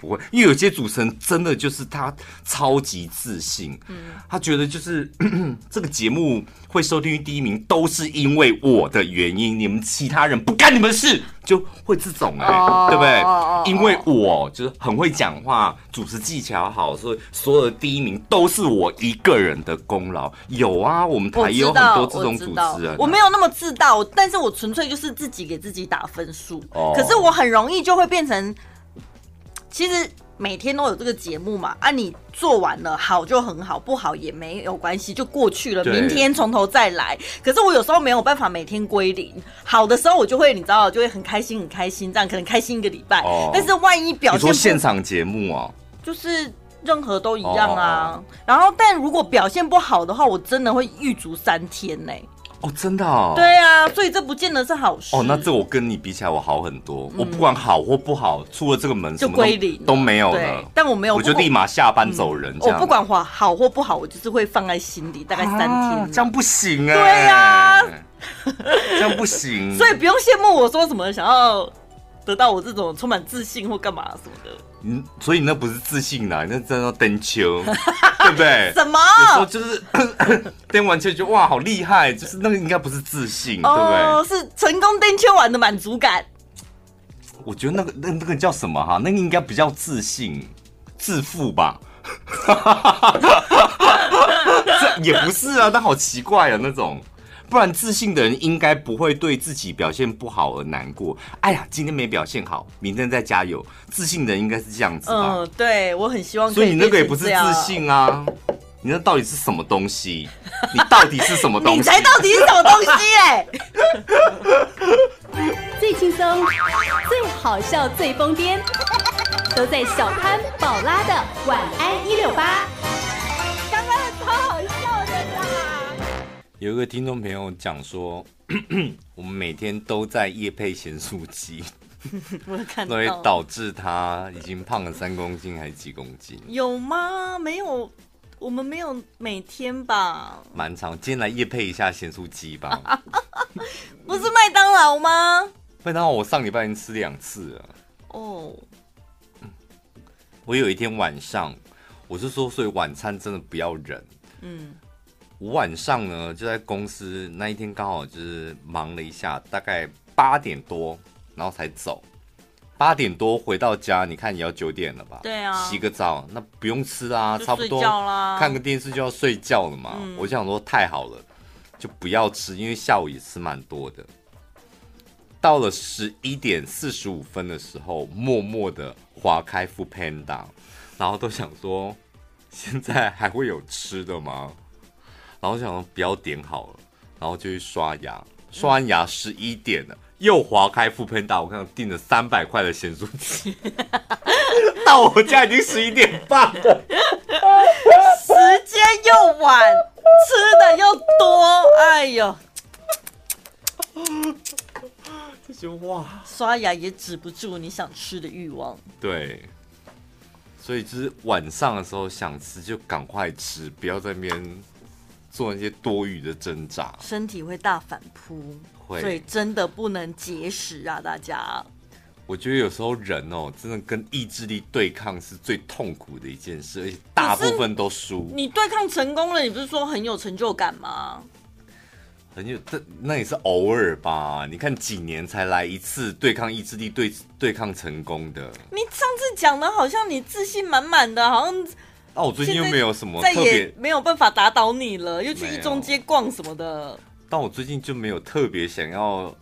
不会，因为有些主持人真的就是他超级自信，嗯，他觉得就是 这个节目会收听率第一名都是因为我的原因，你们其他人不干你们的事，就会这种哎、欸，哦、对不对？哦、因为我就是很会讲话，主持技巧好，所以所有的第一名都是我一个人的功劳。有啊，我们台也有很多这种主持人、啊我，我没有那么自大，但是我纯粹就是自己给自己打分数。哦，可是我很容易就会变成。其实每天都有这个节目嘛，啊，你做完了好就很好，不好也没有关系，就过去了。明天从头再来。可是我有时候没有办法每天归零，好的时候我就会你知道，就会很开心很开心，这样可能开心一个礼拜。哦。但是万一表现，你说现场节目啊，就是任何都一样啊。哦、然后，但如果表现不好的话，我真的会狱卒三天呢、欸。哦，真的啊？对啊，所以这不见得是好事。哦，那这我跟你比起来，我好很多。嗯、我不管好或不好，出了这个门就归零都，没有了。但我没有，我就立马下班走人。嗯、我不管好好或不好，我就是会放在心里，大概三天。啊、这样不行啊！对呀、啊，这样不行。所以不用羡慕我说什么想要得到我这种充满自信或干嘛什么的。嗯，所以那不是自信啦，那真的登秋，对不对？什么？有时候就是登完秋就哇，好厉害，就是那个应该不是自信，哦、对不对？哦，是成功登秋完的满足感。我觉得那个那那个叫什么哈？那个应该比较自信、自负吧？这也不是啊，那好奇怪啊，那种。不然，自信的人应该不会对自己表现不好而难过。哎呀，今天没表现好，明天再加油。自信的人应该是这样子吧？嗯，对，我很希望。所以你那个也不是自信啊，你那到底是什么东西？你到底是什么东西？你才到底是什么东西？哎，最轻松、最好笑、最疯癫，都在小潘宝拉的晚安一六八。有一个听众朋友讲说，我们每天都在夜配咸酥鸡，所以导致他已经胖了三公斤还是几公斤？有吗？没有，我们没有每天吧。蛮长，今天来夜配一下咸酥鸡吧。不是麦当劳吗？麦当劳我上礼拜已经吃两次了。哦，oh. 我有一天晚上，我是说，所以晚餐真的不要忍。嗯。我晚上呢就在公司，那一天刚好就是忙了一下，大概八点多，然后才走。八点多回到家，你看也要九点了吧？对啊。洗个澡，那不用吃啊，差不多看个电视就要睡觉了嘛。嗯、我就想说太好了，就不要吃，因为下午也吃蛮多的。到了十一点四十五分的时候，默默的划开 Foodpanda，然后都想说，现在还会有吃的吗？然后想说不要点好了，然后就去刷牙，刷完牙十一点了，又划开 foodpanda，我看到订了三百块的咸酥鸡，到我家已经十一点半了，时间又晚，吃的又多，哎呦，这些哇，刷牙也止不住你想吃的欲望。对。所以就是晚上的时候想吃就赶快吃，不要在那边做那些多余的挣扎，身体会大反扑。会，所以真的不能节食啊，大家。我觉得有时候人哦，真的跟意志力对抗是最痛苦的一件事，而且大部分都输。你对抗成功了，你不是说很有成就感吗？很有，这那也是偶尔吧？你看几年才来一次对抗意志力对对抗成功的。你上次讲的好像你自信满满的，好像。那我最近又没有什么特别，没有办法打倒你了，又去一中街逛什么的。但我最近就没有特别想要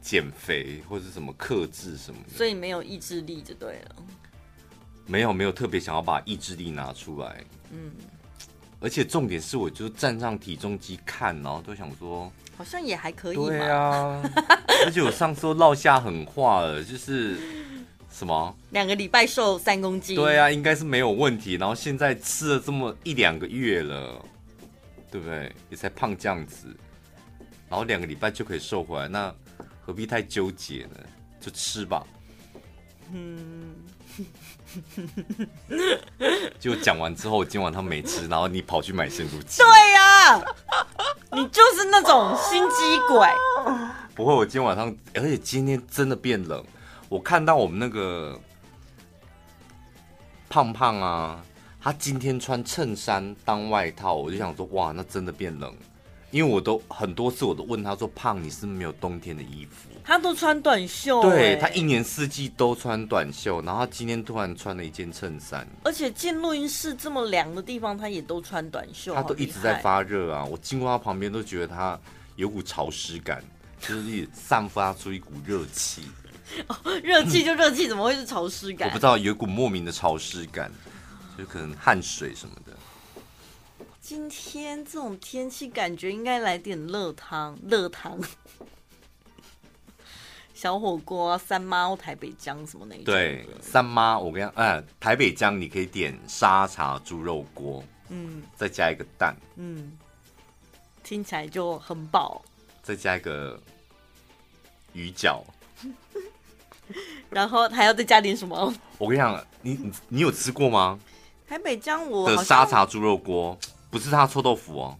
减肥或者什么克制什么的，所以没有意志力就对了。没有没有特别想要把意志力拿出来。嗯。而且重点是，我就站上体重机看，然后都想说，好像也还可以。对啊，而且我上次都落下狠话了，就是什么两个礼拜瘦三公斤。对啊，应该是没有问题。然后现在吃了这么一两个月了，对不对？也才胖这样子，然后两个礼拜就可以瘦回来，那何必太纠结呢？就吃吧。嗯。就讲完之后，今晚他没吃，然后你跑去买生猪鸡。对呀、啊，你就是那种心机鬼。不会，我今天晚上，而且今天真的变冷。我看到我们那个胖胖啊，他今天穿衬衫当外套，我就想说，哇，那真的变冷。因为我都很多次，我都问他说：“胖，你是没有冬天的衣服？”他都穿短袖，对，他一年四季都穿短袖，然后他今天突然穿了一件衬衫，而且进录音室这么凉的地方，他也都穿短袖，他都一直在发热啊！我经过他旁边都觉得他有股潮湿感，就是散发出一股热气。哦，热气就热气，怎么会是潮湿感？我不知道，有一股莫名的潮湿感，就可能汗水什么的。今天这种天气，感觉应该来点热汤，热汤，小火锅、三妈、台北姜什么那种。对，三妈，我跟你讲，哎，台北姜你可以点沙茶猪肉锅，嗯，再加一个蛋，嗯，听起来就很饱。再加一个鱼饺，然后还要再加点什么？我跟你讲，你你你有吃过吗？台北江我的沙茶猪肉锅。不是他臭豆腐哦，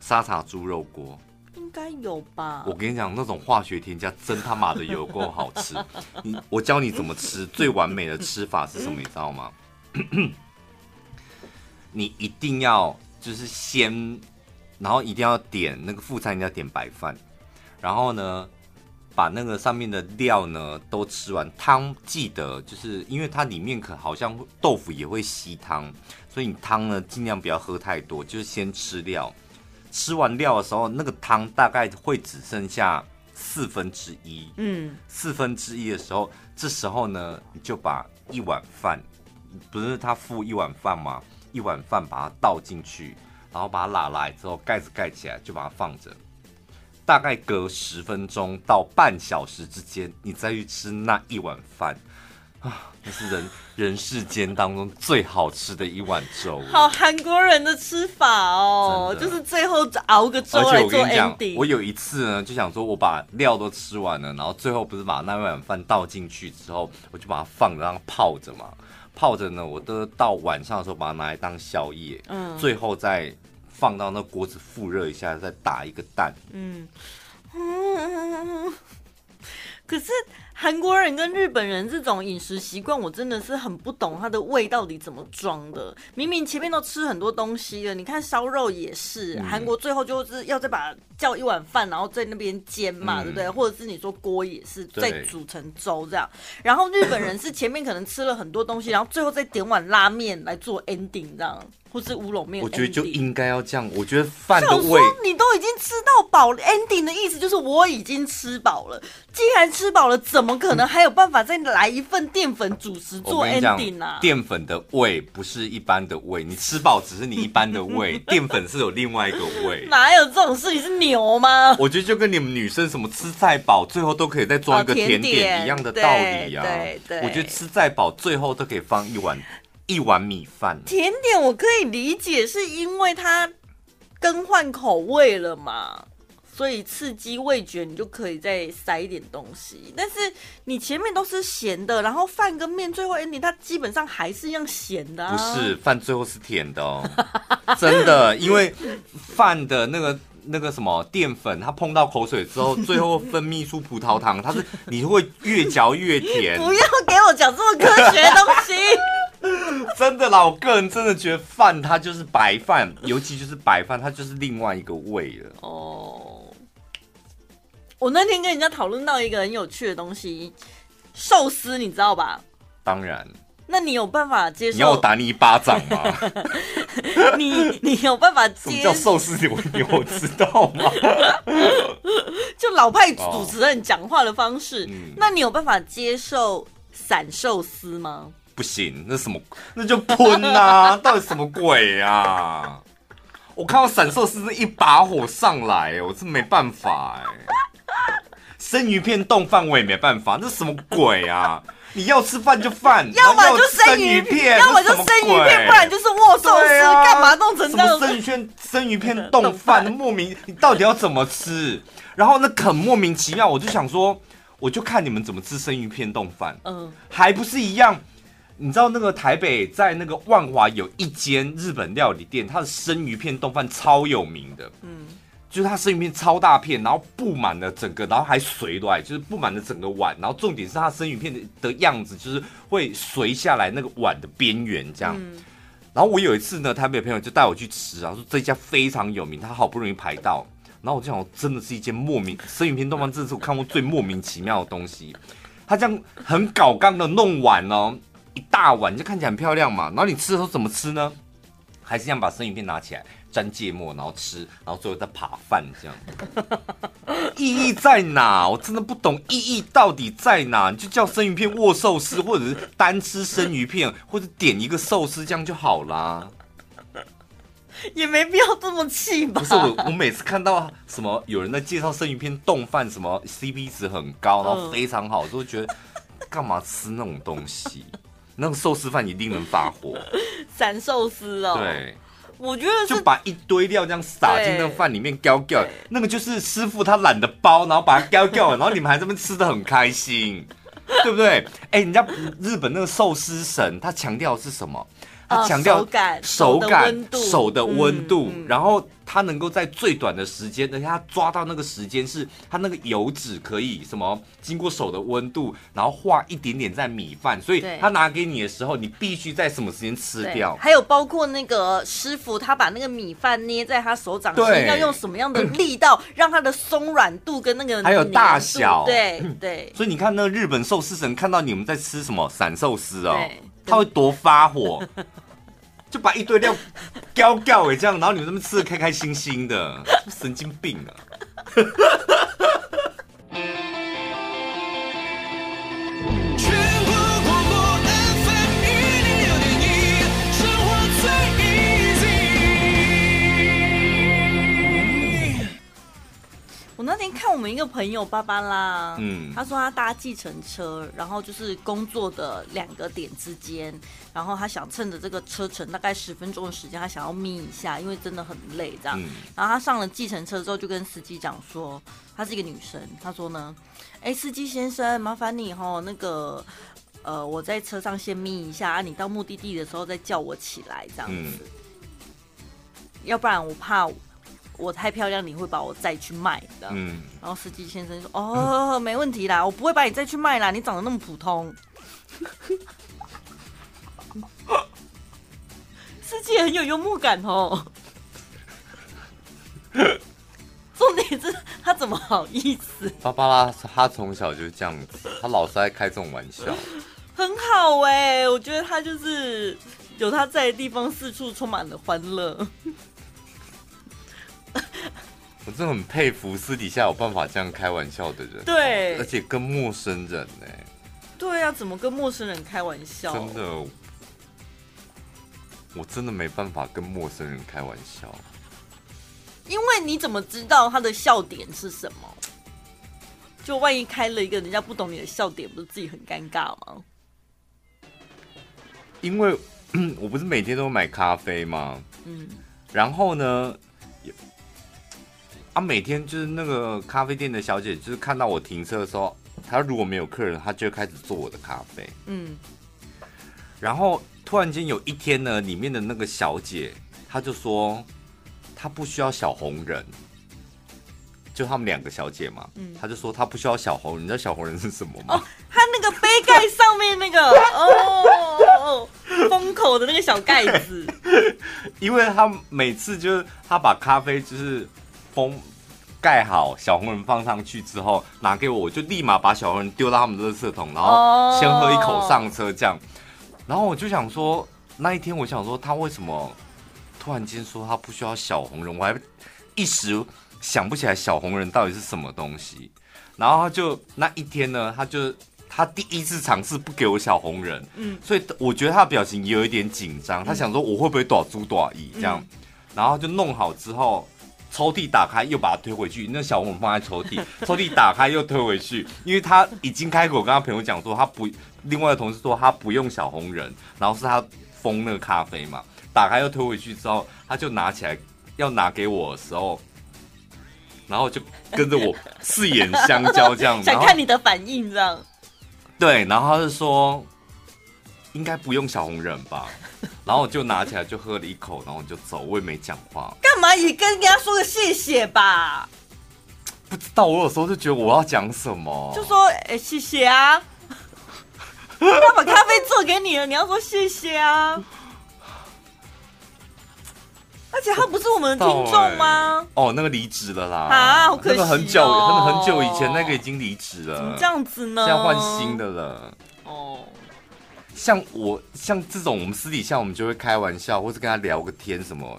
沙茶猪肉锅应该有吧？我跟你讲，那种化学添加真他妈的有够好吃。你我教你怎么吃，最完美的吃法是什么？你知道吗？你一定要就是先，然后一定要点那个副餐，一定要点白饭，然后呢，把那个上面的料呢都吃完，汤记得就是因为它里面可好像豆腐也会吸汤。所以你汤呢，尽量不要喝太多，就是先吃料。吃完料的时候，那个汤大概会只剩下四分之一。嗯，四分之一的时候，这时候呢，你就把一碗饭，不是他付一碗饭吗？一碗饭把它倒进去，然后把它拉来之后，盖子盖起来，就把它放着。大概隔十分钟到半小时之间，你再去吃那一碗饭。啊，那是人人世间当中最好吃的一碗粥。好韩国人的吃法哦，就是最后熬个粥来做 ending。而且我跟你讲，我有一次呢，就想说我把料都吃完了，然后最后不是把那碗饭倒进去之后，我就把它放着让它泡着嘛。泡着呢，我都到晚上的时候把它拿来当宵夜。嗯，最后再放到那锅子复热一下，再打一个蛋。嗯，嗯，可是。韩国人跟日本人这种饮食习惯，我真的是很不懂，它的胃到底怎么装的？明明前面都吃很多东西了，你看烧肉也是，韩国最后就是要再把叫一碗饭，然后在那边煎嘛，对不对？或者是你说锅也是再煮成粥这样。然后日本人是前面可能吃了很多东西，然后最后再点碗拉面来做 ending 这样。不是乌龙面，我觉得就应该要这样。我觉得饭的味，你都已经吃到饱了，ending 的意思就是我已经吃饱了。既然吃饱了，怎么可能还有办法再来一份淀粉主食做 ending 啊？淀粉的味不是一般的味，你吃饱只是你一般的味，淀粉是有另外一个味。哪有这种事？你是牛吗？我觉得就跟你们女生什么吃再饱，最后都可以再装一个甜点一样的道理啊。对对，我觉得吃再饱，最后都可以放一碗一碗米饭。甜点我可以理解，是因为它更换口味了嘛。所以刺激味觉，你就可以再塞一点东西。但是你前面都是咸的，然后饭跟面最后 ending，它基本上还是一样咸的啊。不是，饭最后是甜的哦，真的，因为饭的那个那个什么淀粉，它碰到口水之后，最后分泌出葡萄糖，它是你会越嚼越甜。不要给我讲这么科学的东西。真的啦，我个人真的觉得饭它就是白饭，尤其就是白饭，它就是另外一个味了。哦。我那天跟人家讨论到一个很有趣的东西，寿司，你知道吧？当然。那你有办法接受？你要我打你一巴掌吗？你你有办法接？什么叫寿司牛？你有知道吗？就老派主持人讲话的方式。哦嗯、那你有办法接受散寿司吗？不行，那什么？那就喷啊！到底什么鬼啊？我看到散寿司是一把火上来，我真没办法哎。生鱼片冻饭我也没办法，那什么鬼啊？你要吃饭就饭，要么就生鱼片，要么就生鱼片，不然就是握寿司，干、啊、嘛弄成这样？生鱼片、生鱼片冻饭，莫名你到底要怎么吃？然后那很莫名其妙，我就想说，我就看你们怎么吃生鱼片冻饭，嗯，还不是一样？你知道那个台北在那个万华有一间日本料理店，它的生鱼片冻饭超有名的，嗯。就是它生鱼片超大片，然后布满了整个，然后还垂来，就是布满了整个碗。然后重点是它生鱼片的的样子，就是会垂下来那个碗的边缘这样。嗯、然后我有一次呢，台北的朋友就带我去吃啊，说这家非常有名，他好不容易排到。然后我就想，真的是一件莫名生鱼片冻饭，真的是我看过最莫名其妙的东西。他这样很搞刚的弄完哦，一大碗就看起来很漂亮嘛。然后你吃的时候怎么吃呢？还是这样把生鱼片拿起来。沾芥末，然后吃，然后最后再扒饭，这样 意义在哪？我真的不懂意义到底在哪。你就叫生鱼片握寿司，或者是单吃生鱼片，或者点一个寿司，这样就好啦。也没必要这么气吧？不是我，我每次看到什么有人在介绍生鱼片冻饭，什么 CP 值很高，然后非常好，都会觉得干嘛吃那种东西？那个寿司饭一定能发火。散寿司哦，对。我觉得就把一堆料这样撒进那个饭里面，搞搞，那个就是师傅他懒得包，然后把它搞搞，然后你们还这么吃的很开心，对不对？哎，人家日本那个寿司神，他强调的是什么？他强调手感、手感、手的温度，然后他能够在最短的时间，而且他抓到那个时间是，他那个油脂可以什么经过手的温度，然后化一点点在米饭，所以他拿给你的时候，你必须在什么时间吃掉。还有包括那个师傅，他把那个米饭捏在他手掌心，要用什么样的力道，让它的松软度跟那个还有大小，对 对。所以你看，那个日本寿司神看到你们在吃什么散寿司哦。他会多发火，就把一堆料叼掉。诶，这样，然后你们这边吃的开开心心的，神经病啊！我那天看我们一个朋友芭芭拉，嗯，他说他搭计程车，然后就是工作的两个点之间，然后他想趁着这个车程大概十分钟的时间，他想要眯一下，因为真的很累这样。嗯、然后他上了计程车之后，就跟司机讲说，她是一个女生，他说呢，哎，司机先生，麻烦你吼，那个，呃，我在车上先眯一下，啊，你到目的地的时候再叫我起来这样子，嗯、要不然我怕。我太漂亮，你会把我再去卖的。嗯，然后司机先生说：“哦，没问题啦，我不会把你再去卖啦，你长得那么普通。”司机很有幽默感哦。重点是他怎么好意思？芭芭拉他从小就是这样子，他老是爱开这种玩笑。很好哎、欸，我觉得他就是有他在的地方，四处充满了欢乐。我真的很佩服私底下有办法这样开玩笑的人，对，而且跟陌生人呢、欸。对啊，怎么跟陌生人开玩笑？真的，我真的没办法跟陌生人开玩笑。因为你怎么知道他的笑点是什么？就万一开了一个人家不懂你的笑点，不是自己很尴尬吗？因为我不是每天都买咖啡吗？嗯，然后呢，啊，每天就是那个咖啡店的小姐，就是看到我停车的时候，她如果没有客人，她就开始做我的咖啡。嗯，然后突然间有一天呢，里面的那个小姐，她就说。她不需要小红人，就他们两个小姐嘛。嗯，她就说她不需要小红人，你知道小红人是什么吗？哦，他那个杯盖上面那个 哦，封口的那个小盖子。因为他每次就是他把咖啡就是封盖好，小红人放上去之后拿给我，我就立马把小红人丢到他们的垃圾桶，然后先喝一口上车这样。然后我就想说，那一天我想说他为什么？突然间说他不需要小红人，我还一时想不起来小红人到底是什么东西。然后他就那一天呢，他就他第一次尝试不给我小红人，嗯，所以我觉得他的表情也有一点紧张。他想说我会不会短租短意这样，然后就弄好之后，抽屉打开又把它推回去，那小红人放在抽屉，抽屉打开又推回去，因为他已经开口跟他朋友讲说他不，另外的同事说他不用小红人，然后是他封那个咖啡嘛。打开又推回去之后，他就拿起来要拿给我的时候，然后就跟着我四眼相交这样，想看你的反应这样。对，然后他就说应该不用小红人吧，然后我就拿起来就喝了一口，然后我就走，我也没讲话。干嘛？也跟人家说个谢谢吧。不知道，我有时候就觉得我要讲什么，就说哎、欸、谢谢啊，他把咖啡做给你了，你要说谢谢啊。而且他不是我们的听众吗？欸？哦，那个离职了啦！啊，好可惜哦！那个很久，很很久以前那个已经离职了。怎么这样子呢？现在换新的了。哦，像我像这种，我们私底下我们就会开玩笑，或者跟他聊个天什么。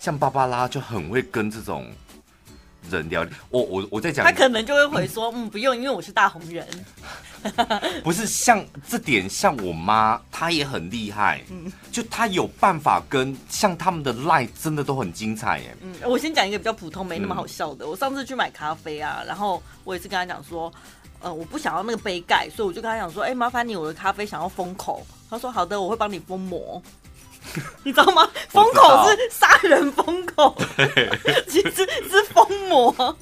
像芭芭拉就很会跟这种。人聊，我我我在讲，他可能就会回说，嗯，不用，因为我是大红人。不是像这点，像我妈，她也很厉害，嗯，就她有办法跟像他们的 line 真的都很精彩耶。嗯，我先讲一个比较普通，没那么好笑的。嗯、我上次去买咖啡啊，然后我也是跟他讲说，呃，我不想要那个杯盖，所以我就跟他讲说，哎、欸，麻烦你，我的咖啡想要封口。他说好的，我会帮你封膜。你知道吗？封口是杀人封口，其实是封膜。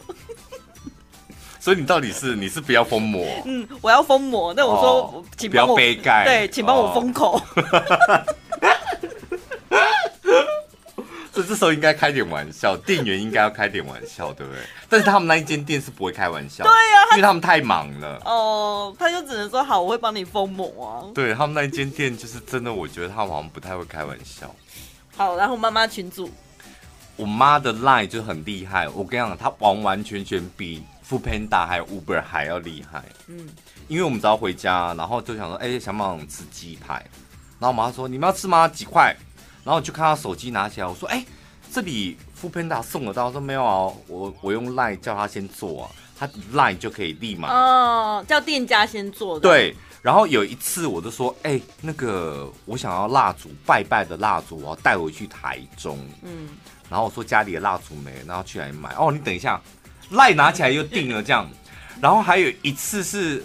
所以你到底是你是不要封膜？嗯，我要封膜。那我说，哦、请帮我不要杯盖。对，请帮我封口。哦 所以这时候应该开点玩笑，店员应该要开点玩笑，对不对？但是他们那一间店是不会开玩笑，对呀、啊，因为他们太忙了。哦，他就只能说好，我会帮你封膜啊。对他们那一间店就是真的，我觉得他们好像不太会开玩笑。好，然后妈妈群主，我妈的 line 就很厉害。我跟你讲，她完完全全比 Foodpanda 还有 Uber 还要厉害。嗯，因为我们只要回家，然后就想说，哎、欸，想不想吃鸡排？然后我妈说，你们要吃吗？几块？然后我就看他手机拿起来，我说：“哎，这里 Foodpanda 送得到。”我说：“没有啊，我我用 Line 叫他先做啊，他 Line 就可以立马哦，叫店家先做的。”对。然后有一次我就说：“哎，那个我想要蜡烛，拜拜的蜡烛，我要带回去台中。”嗯。然后我说家里的蜡烛没，然后去哪里买？哦，你等一下，Line 拿起来又定了这样。然后还有一次是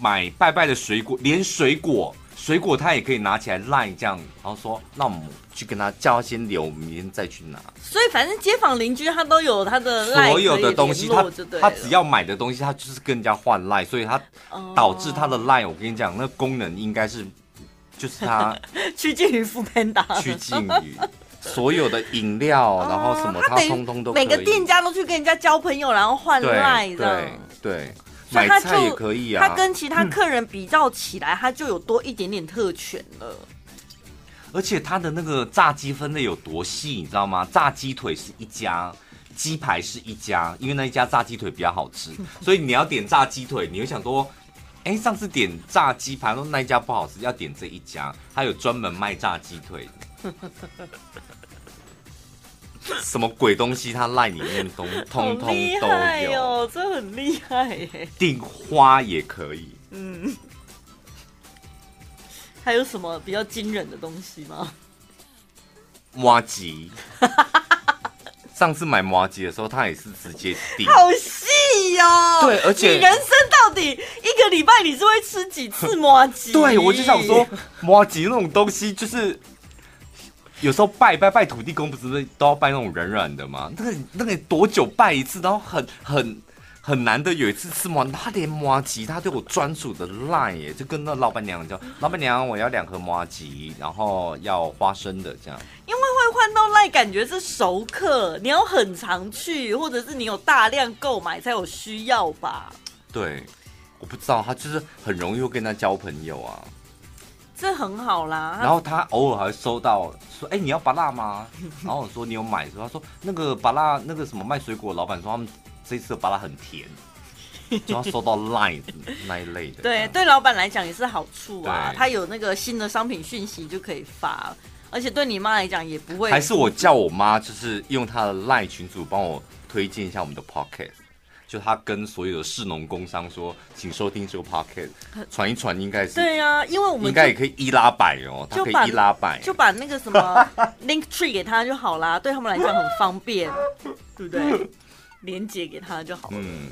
买拜拜的水果，连水果。水果他也可以拿起来赖这样，然后说：“那我们去跟他叫他先留，明天再去拿。”所以反正街坊邻居他都有他的所有的东西，他他只要买的东西，他就是跟人家换赖，所以他导致他的赖，我跟你讲，那功能应该是就是他 趋近于 Foodpanda，趋近于所有的饮料，然后什么他通通都每个店家都去跟人家交朋友，然后换赖的，对对。买菜也可以啊，他跟其他客人比较起来，他就有多一点点特权了。而且它的那个炸鸡分类有多细，你知道吗？炸鸡腿是一家，鸡排是一家，因为那一家炸鸡腿比较好吃，所以你要点炸鸡腿，你会想说，哎，上次点炸鸡排说那一家不好吃，要点这一家，他有专门卖炸鸡腿的。什么鬼东西，他赖里面都通通都有，哦，这很厉害耶。订花也可以，嗯。还有什么比较惊人的东西吗？麻糬。上次买麻吉的时候，他也是直接订，好细哦。对，而且你人生到底一个礼拜你是会吃几次麻吉？对，我就想说麻吉那种东西，就是有时候拜拜拜土地公，不是都要拜那种软软的吗？那个那个多久拜一次？然后很很。很难得有一次吃麻，他连麻吉他都有专属的 line 耶，就跟那老板娘讲，老板娘我要两盒麻吉，然后要花生的这样。因为会换到 line，感觉是熟客，你要很常去，或者是你有大量购买才有需要吧？对，我不知道，他就是很容易会跟他交朋友啊，这很好啦。然后他偶尔还会收到说，哎、欸，你要拔辣吗？然后我说你有买，他说那个拔辣那个什么卖水果的老板说他们。这次芭乐很甜，就要收到 line 那一类的。对，对老板来讲也是好处啊，他有那个新的商品讯息就可以发，而且对你妈来讲也不会。还是我叫我妈，就是用她的 line 群组帮我推荐一下我们的 pocket 就他跟所有的市农工商说，请收听这个 podcast，传一传应该是。对啊，因为我们应该也可以一拉百哦，他可以一拉百，就把那个什么 link tree 给他就好啦，对他们来讲很方便，对不对？连接给他就好了。嗯。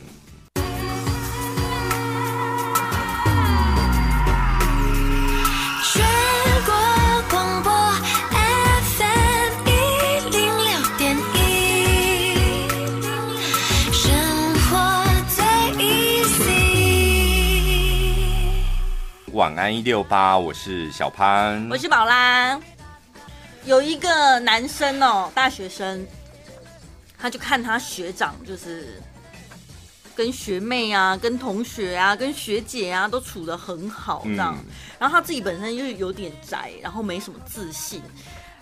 全国广播 FM 一零六点一，生活最 easy。晚安一六八，我是小潘，我是宝拉。有一个男生哦，大学生。他就看他学长，就是跟学妹啊、跟同学啊、跟学姐啊都处得很好这样。嗯、然后他自己本身就是有点宅，然后没什么自信，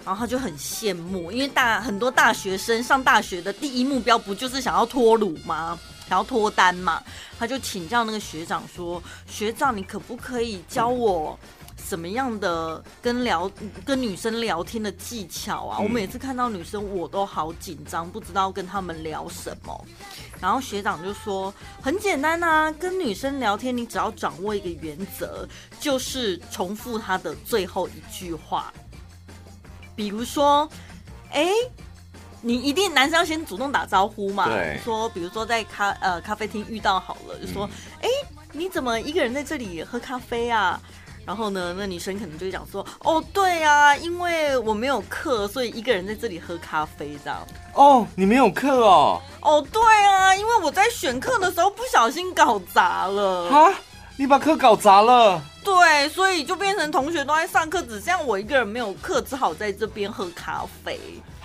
然后他就很羡慕，因为大很多大学生上大学的第一目标不就是想要脱乳吗？想要脱单嘛？他就请教那个学长说：“学长，你可不可以教我？”怎么样的跟聊跟女生聊天的技巧啊？嗯、我每次看到女生我都好紧张，不知道跟他们聊什么。然后学长就说很简单啊，跟女生聊天你只要掌握一个原则，就是重复她的最后一句话。比如说，哎，你一定男生要先主动打招呼嘛？对。说，比如说在咖呃咖啡厅遇到好了，就说，哎、嗯，你怎么一个人在这里喝咖啡啊？然后呢，那女生可能就会讲说：“哦，对啊，因为我没有课，所以一个人在这里喝咖啡这样。”哦，你没有课哦？哦，对啊，因为我在选课的时候不小心搞砸了。啊，你把课搞砸了？对，所以就变成同学都在上课，只剩我一个人没有课，只好在这边喝咖啡。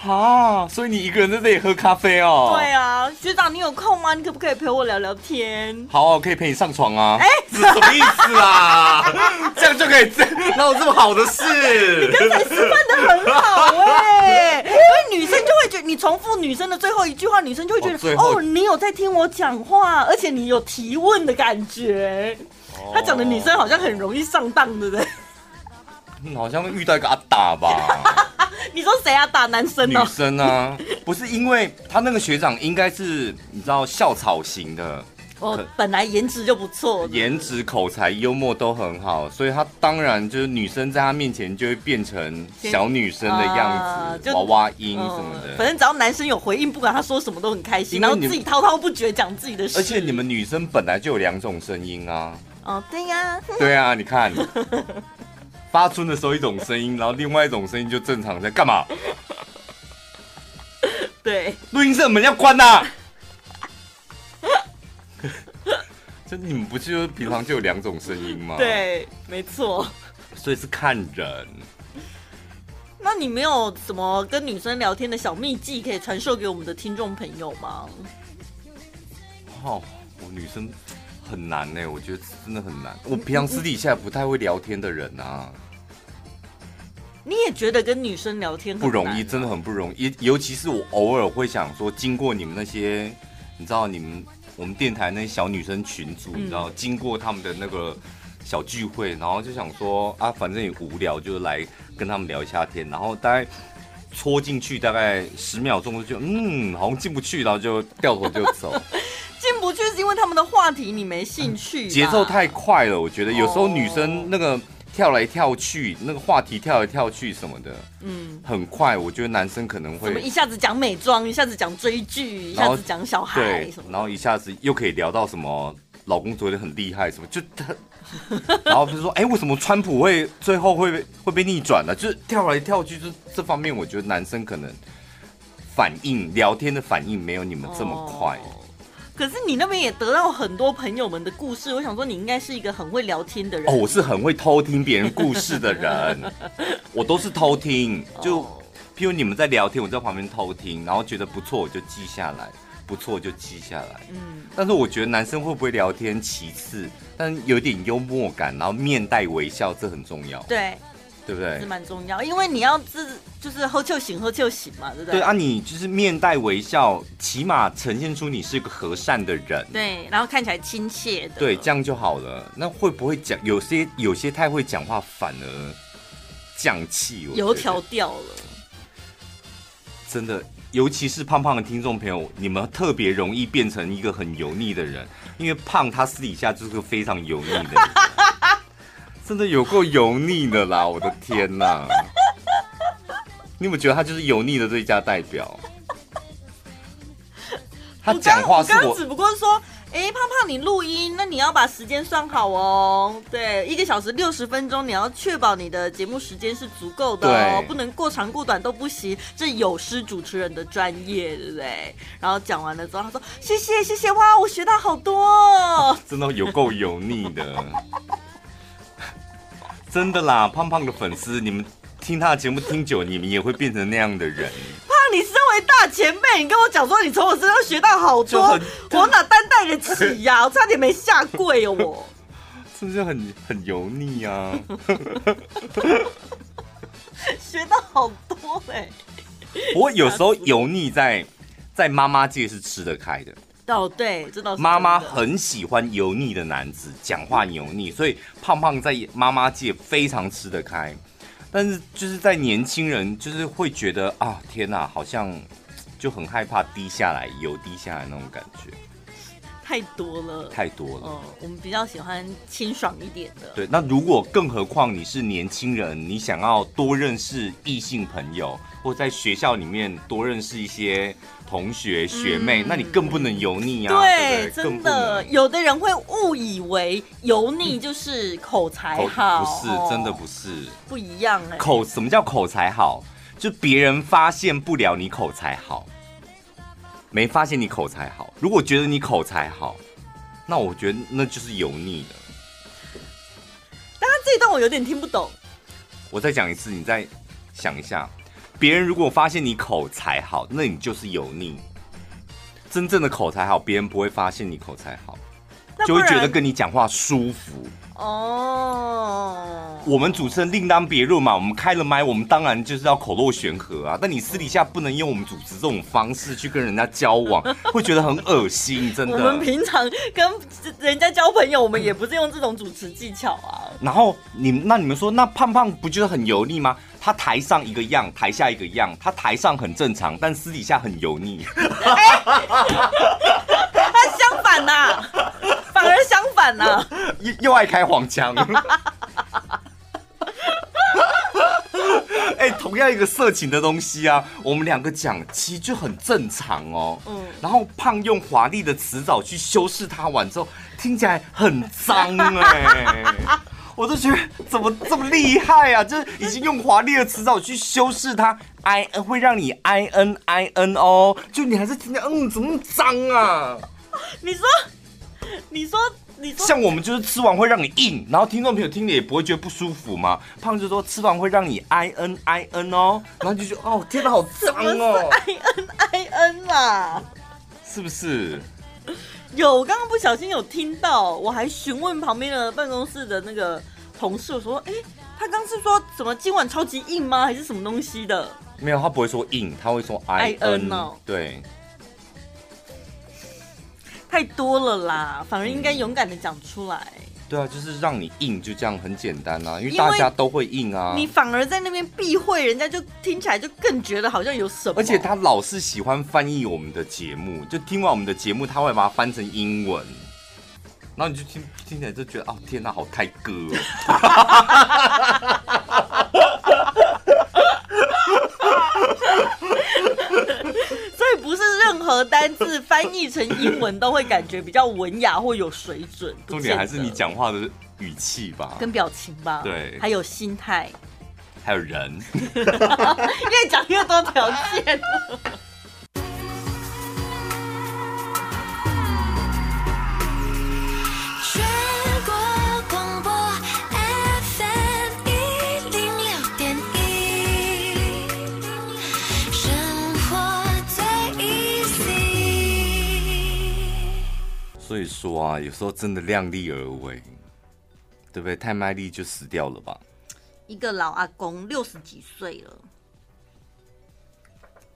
啊，所以你一个人在这里喝咖啡哦？对啊，学长你有空吗？你可不可以陪我聊聊天？好，我可以陪你上床啊。哎、什么意思啊？这样就可以这哪有这么好的事？你刚才示范的很好哎、欸，因为女生就会觉得你重复女生的最后一句话，女生就会觉得哦，哦，你有在听我讲话，而且你有提问的感觉。哦、他讲的女生好像很容易上当，对不对？嗯，好像遇到一个阿达吧。你说谁啊？打男生呢？女生啊，不是，因为他那个学长应该是你知道校草型的，哦，本来颜值就不错，颜值、口才、幽默都很好，所以他当然就是女生在他面前就会变成小女生的样子，娃娃音什么的。反正只要男生有回应，不管他说什么都很开心，然后自己滔滔不绝讲自己的事。而且你们女生本来就有两种声音啊。哦，对呀。对啊，你看。发春的时候一种声音，然后另外一种声音就正常在干嘛？对，录音室的门要关呐、啊。这你们不是平常就有两种声音吗？对，没错。所以是看人。那你没有什么跟女生聊天的小秘技可以传授给我们的听众朋友吗？哦，我女生很难呢，我觉得真的很难。我平常私底下不太会聊天的人啊。你也觉得跟女生聊天不容易，真的很不容易。尤其是我偶尔会想说，经过你们那些，你知道，你们我们电台那些小女生群组，嗯、你知道，经过他们的那个小聚会，然后就想说啊，反正也无聊，就来跟他们聊一下天。然后大概戳进去大概十秒钟就嗯，好像进不去，然后就掉头就走。进不去是因为他们的话题你没兴趣，节奏太快了。我觉得有时候女生那个跳来跳去，那个话题跳来跳去什么的，嗯，很快。我觉得男生可能会一下子讲美妆，一下子讲追剧，一下子讲小孩，对，然后一下子又可以聊到什么老公昨天很厉害什么，就他，然后比如说，哎、欸，为什么川普会最后会会被逆转呢？就是跳来跳去，就这方面，我觉得男生可能反应聊天的反应没有你们这么快。哦可是你那边也得到很多朋友们的故事，我想说你应该是一个很会聊天的人。哦，我是很会偷听别人故事的人，我都是偷听。就譬如你们在聊天，我在旁边偷听，然后觉得不错，我就记下来；不错就记下来。嗯。但是我觉得男生会不会聊天其次，但有点幽默感，然后面带微笑，这很重要。对。对不对？是蛮重要，因为你要是就是喝就醒喝就醒嘛，对不对？对啊，你就是面带微笑，起码呈现出你是一个和善的人。对，然后看起来亲切的。对，这样就好了。那会不会讲有些有些太会讲话，反而降气？油条掉了。真的，尤其是胖胖的听众朋友，你们特别容易变成一个很油腻的人，因为胖他私底下就是个非常油腻的人。真的有够油腻的啦！我的天呐，你有没有觉得他就是油腻的最佳代表？他讲话是我，刚刚只不过说，哎、欸，胖胖，你录音，那你要把时间算好哦。对，一个小时六十分钟，你要确保你的节目时间是足够的哦，不能过长过短都不行。这有失主持人的专业，对不对？然后讲完了之后，他说：“谢谢，谢谢，哇，我学到好多。”真的有够油腻的。真的啦，胖胖的粉丝，你们听他的节目听久，你们也会变成那样的人。胖，你身为大前辈，你跟我讲说你从我身上学到好多，我哪担待得起呀、啊？我差点没下跪哦，我是不是很很油腻啊？学到好多哎、欸！我有时候油腻在在妈妈界是吃得开的。哦，对，知道妈妈很喜欢油腻的男子，讲话油腻，所以胖胖在妈妈界非常吃得开。但是就是在年轻人，就是会觉得啊，天哪，好像就很害怕低下来，油低下来那种感觉。太多了，太多了。嗯，我们比较喜欢清爽一点的。对，那如果更何况你是年轻人，你想要多认识异性朋友，或在学校里面多认识一些同学学妹，嗯、那你更不能油腻啊。对，对对真的，有的人会误以为油腻就是口才好，不是，真的不是，不一样哎、欸。口什么叫口才好？就别人发现不了你口才好。没发现你口才好，如果觉得你口才好，那我觉得那就是油腻的。但他这一段我有点听不懂。我再讲一次，你再想一下。别人如果发现你口才好，那你就是油腻。真正的口才好，别人不会发现你口才好，就会觉得跟你讲话舒服。哦，我们主持人另当别论嘛。我们开了麦，我们当然就是要口若悬河啊。但你私底下不能用我们主持这种方式去跟人家交往，会觉得很恶心，真的。我们平常跟人家交朋友，我们也不是用这种主持技巧啊。然后你那你们说，那胖胖不就是很油腻吗？他台上一个样，台下一个样。他台上很正常，但私底下很油腻。反呐、啊，反而相反呐、啊，又又爱开黄腔。哎、欸，同样一个色情的东西啊，我们两个讲其实就很正常哦。嗯。然后胖用华丽的词藻去修饰它完之后，听起来很脏哎、欸。我都觉得怎么这么厉害啊！就是已经用华丽的词藻去修饰它，i n 会让你 i n i n 哦，就你还是听见嗯，怎么脏啊？你说，你说，你说，像我们就是吃完会让你硬，然后听众朋友听了也不会觉得不舒服嘛？胖子说吃完会让你 i n i n 哦，然后就觉得哦，天哪，好脏哦，i n i n 啦，是不是？有，我刚刚不小心有听到，我还询问旁边的办公室的那个同事，我说：“哎、欸，他刚是说什么今晚超级硬吗？还是什么东西的？”没有，他不会说硬，他会说 I N 哦。对，太多了啦，反而应该勇敢的讲出来。对啊，就是让你硬，就这样很简单啊，因为大家都会硬啊。你反而在那边避讳，人家就听起来就更觉得好像有什么。而且他老是喜欢翻译我们的节目，就听完我们的节目，他会把它翻成英文，然后你就听听起来就觉得，哦，天哪，好泰哥哦。所以不是任何单字翻译成英文都会感觉比较文雅或有水准。重点还是你讲话的语气吧，跟表情吧，对，还有心态，还有人，越讲越多条件。所以说啊，有时候真的量力而为，对不对？太卖力就死掉了吧。一个老阿公六十几岁了，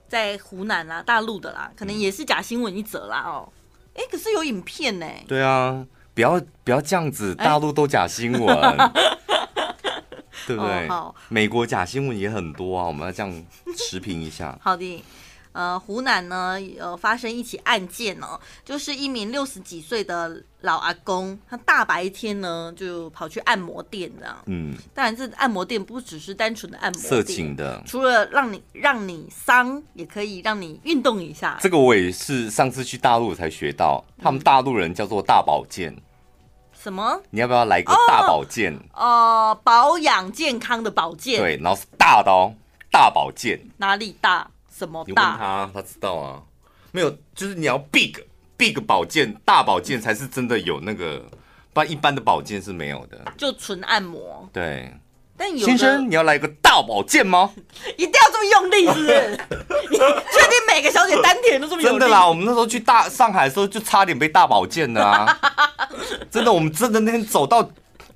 在湖南啦，大陆的啦，可能也是假新闻一则啦哦。哎，可是有影片呢。对啊，不要不要这样子，大陆都假新闻，欸、对不对？哦、美国假新闻也很多啊，我们要这样持平一下。好的。呃，湖南呢，呃，发生一起案件哦，就是一名六十几岁的老阿公，他大白天呢就跑去按摩店这样。嗯，当然，这按摩店不只是单纯的按摩店，色情的，除了让你让你伤，也可以让你运动一下。这个我也是上次去大陆才学到，他们大陆人叫做大保健。什么？你要不要来个大保健？哦，呃，保养健康的保健。对，然后是大的哦，大保健。哪里大？什么大？你问他，他知道啊。没有，就是你要 big big 保健，大保健才是真的有那个，不然一般的保健是没有的。就纯按摩。对。但有先生，你要来一个大保健吗？一定要这么用力，是不是？你确定每个小姐丹田都这么用力？真的啦，我们那时候去大上海的时候，就差点被大保健的啊！真的，我们真的那天走到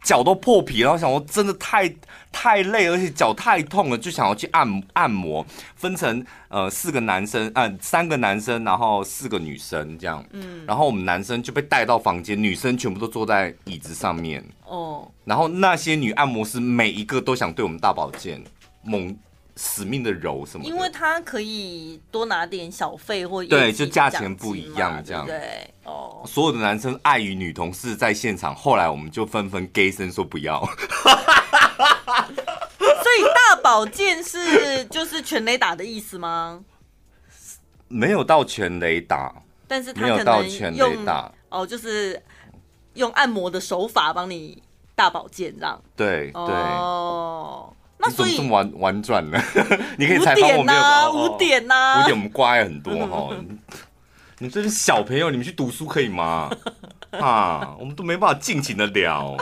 脚都破皮，然后想说真的太。太累，而且脚太痛了，就想要去按按摩。分成呃四个男生，嗯、呃，三个男生，然后四个女生这样。嗯。然后我们男生就被带到房间，女生全部都坐在椅子上面。哦。然后那些女按摩师每一个都想对我们大保健，猛死命的揉什么的。因为他可以多拿点小费或对，就价钱不一样这样。对。哦。所有的男生碍于女同事在现场，后来我们就纷纷 gay 声说不要。所以大保健是就是全雷打的意思吗？没有到全雷打，但是他有到全雷打哦，就是用按摩的手法帮你大保健这样。对对哦，那所以这么婉婉转呢？你可以采访我们啊，五点呐、啊，五点我们乖很多哈。你这是小朋友，你们去读书可以吗？啊，我们都没办法尽情的聊。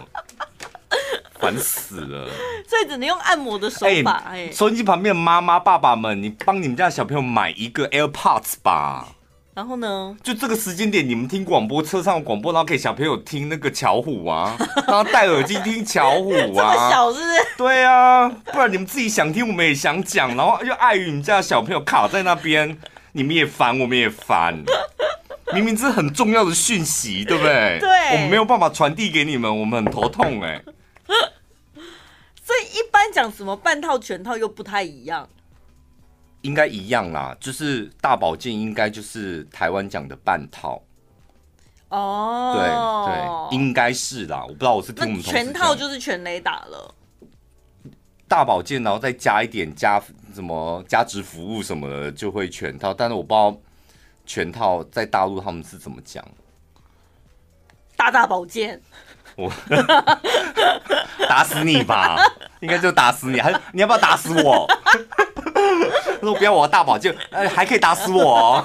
烦死了！所以只能用按摩的手法。哎、欸，收音机旁边的妈妈、爸爸们，你帮你们家小朋友买一个 AirPods 吧。然后呢？就这个时间点，你们听广播，车上广播，然后给小朋友听那个巧虎啊，然后戴耳机听巧虎啊。这么小是不是？对啊，不然你们自己想听，我们也想讲，然后又碍于你们家的小朋友卡在那边，你们也烦，我们也烦。明明这是很重要的讯息，对不对？对，我们没有办法传递给你们，我们很头痛哎、欸。所以一般讲什么半套全套又不太一样，应该一样啦，就是大保健应该就是台湾讲的半套。哦，对对，应该是啦，我不知道我是听我们全套就是全雷打了，大保健然后再加一点加什么加值服务什么的就会全套，但是我不知道全套在大陆他们是怎么讲，大大保健。我 打死你吧，应该就打死你，还你要不要打死我？他说不要我大保健，哎，还可以打死我。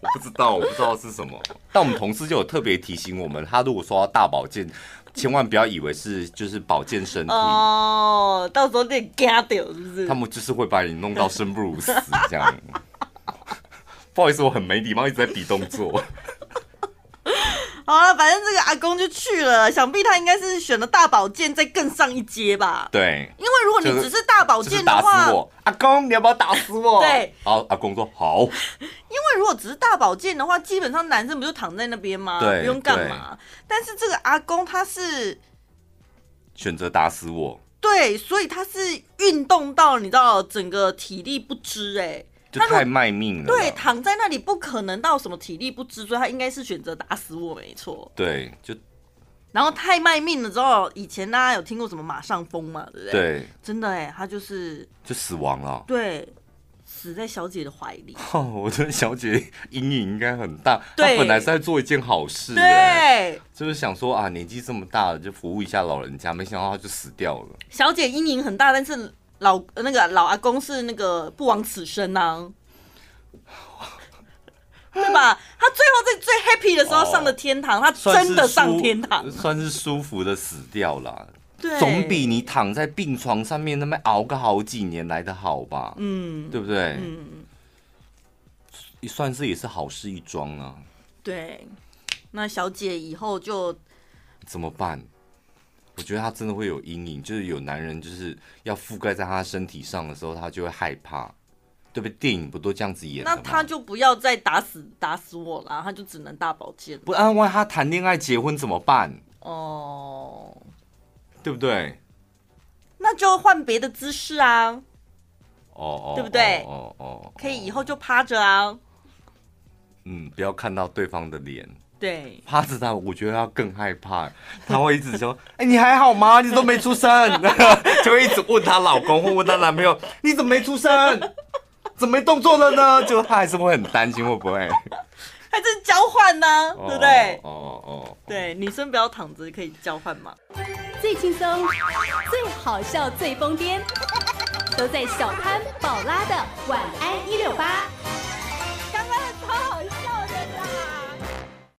我不知道，我不知道是什么。但我们同事就有特别提醒我们，他如果说要大保健，千万不要以为是就是保健身体哦，到时候得嘎掉是不是？他们就是会把你弄到生不如死这样。不好意思，我很没礼貌，一直在比动作。好了，反正这个阿公就去了，想必他应该是选了大宝剑再更上一阶吧？对，因为如果你只是大宝剑的话，就是打死我，阿公你要不要打死我？对，好，阿公说好。因为如果只是大宝剑的话，基本上男生不就躺在那边吗？对，不用干嘛。但是这个阿公他是选择打死我，对，所以他是运动到你知道整个体力不支哎、欸。就太卖命了。对，躺在那里不可能到什么体力不支，所以他应该是选择打死我，没错。对，就然后太卖命了之后，以前大家有听过什么马上疯嘛？对不对？对，真的哎，他就是就死亡了。对，死在小姐的怀里。哦，我觉得小姐阴影应该很大。对，她本来是在做一件好事，对，就是想说啊，年纪这么大了，就服务一下老人家，没想到她就死掉了。小姐阴影很大，但是。老那个老阿公是那个不枉此生呐、啊，对吧？他最后在最 happy 的时候上了天堂，哦、他真的上天堂，算是，算是舒服的死掉了。对，总比你躺在病床上面那么熬个好几年来的好吧？嗯，对不对？嗯，也算是也是好事一桩啊。对，那小姐以后就怎么办？我觉得他真的会有阴影，就是有男人就是要覆盖在他身体上的时候，他就会害怕，对不对？电影不都这样子演？那他就不要再打死打死我了，他就只能大保健。不然万一他谈恋爱结婚怎么办？哦，对不对？那就换别的姿势啊！哦哦，对不对？哦哦，可以以后就趴着啊。嗯，不要看到对方的脸。对，趴着他，我觉得他更害怕，他会一直说：“ 哎、欸，你还好吗？你都没出生。”就会一直问她老公或问她男朋友：“你怎么没出生？怎么没动作了呢？”就他还是会很担心，会不会？还是交换呢？对不对？哦哦哦，对，女生不要躺着，可以交换嘛。最轻松、最好笑、最疯癫，都在小潘宝拉的晚安一六八。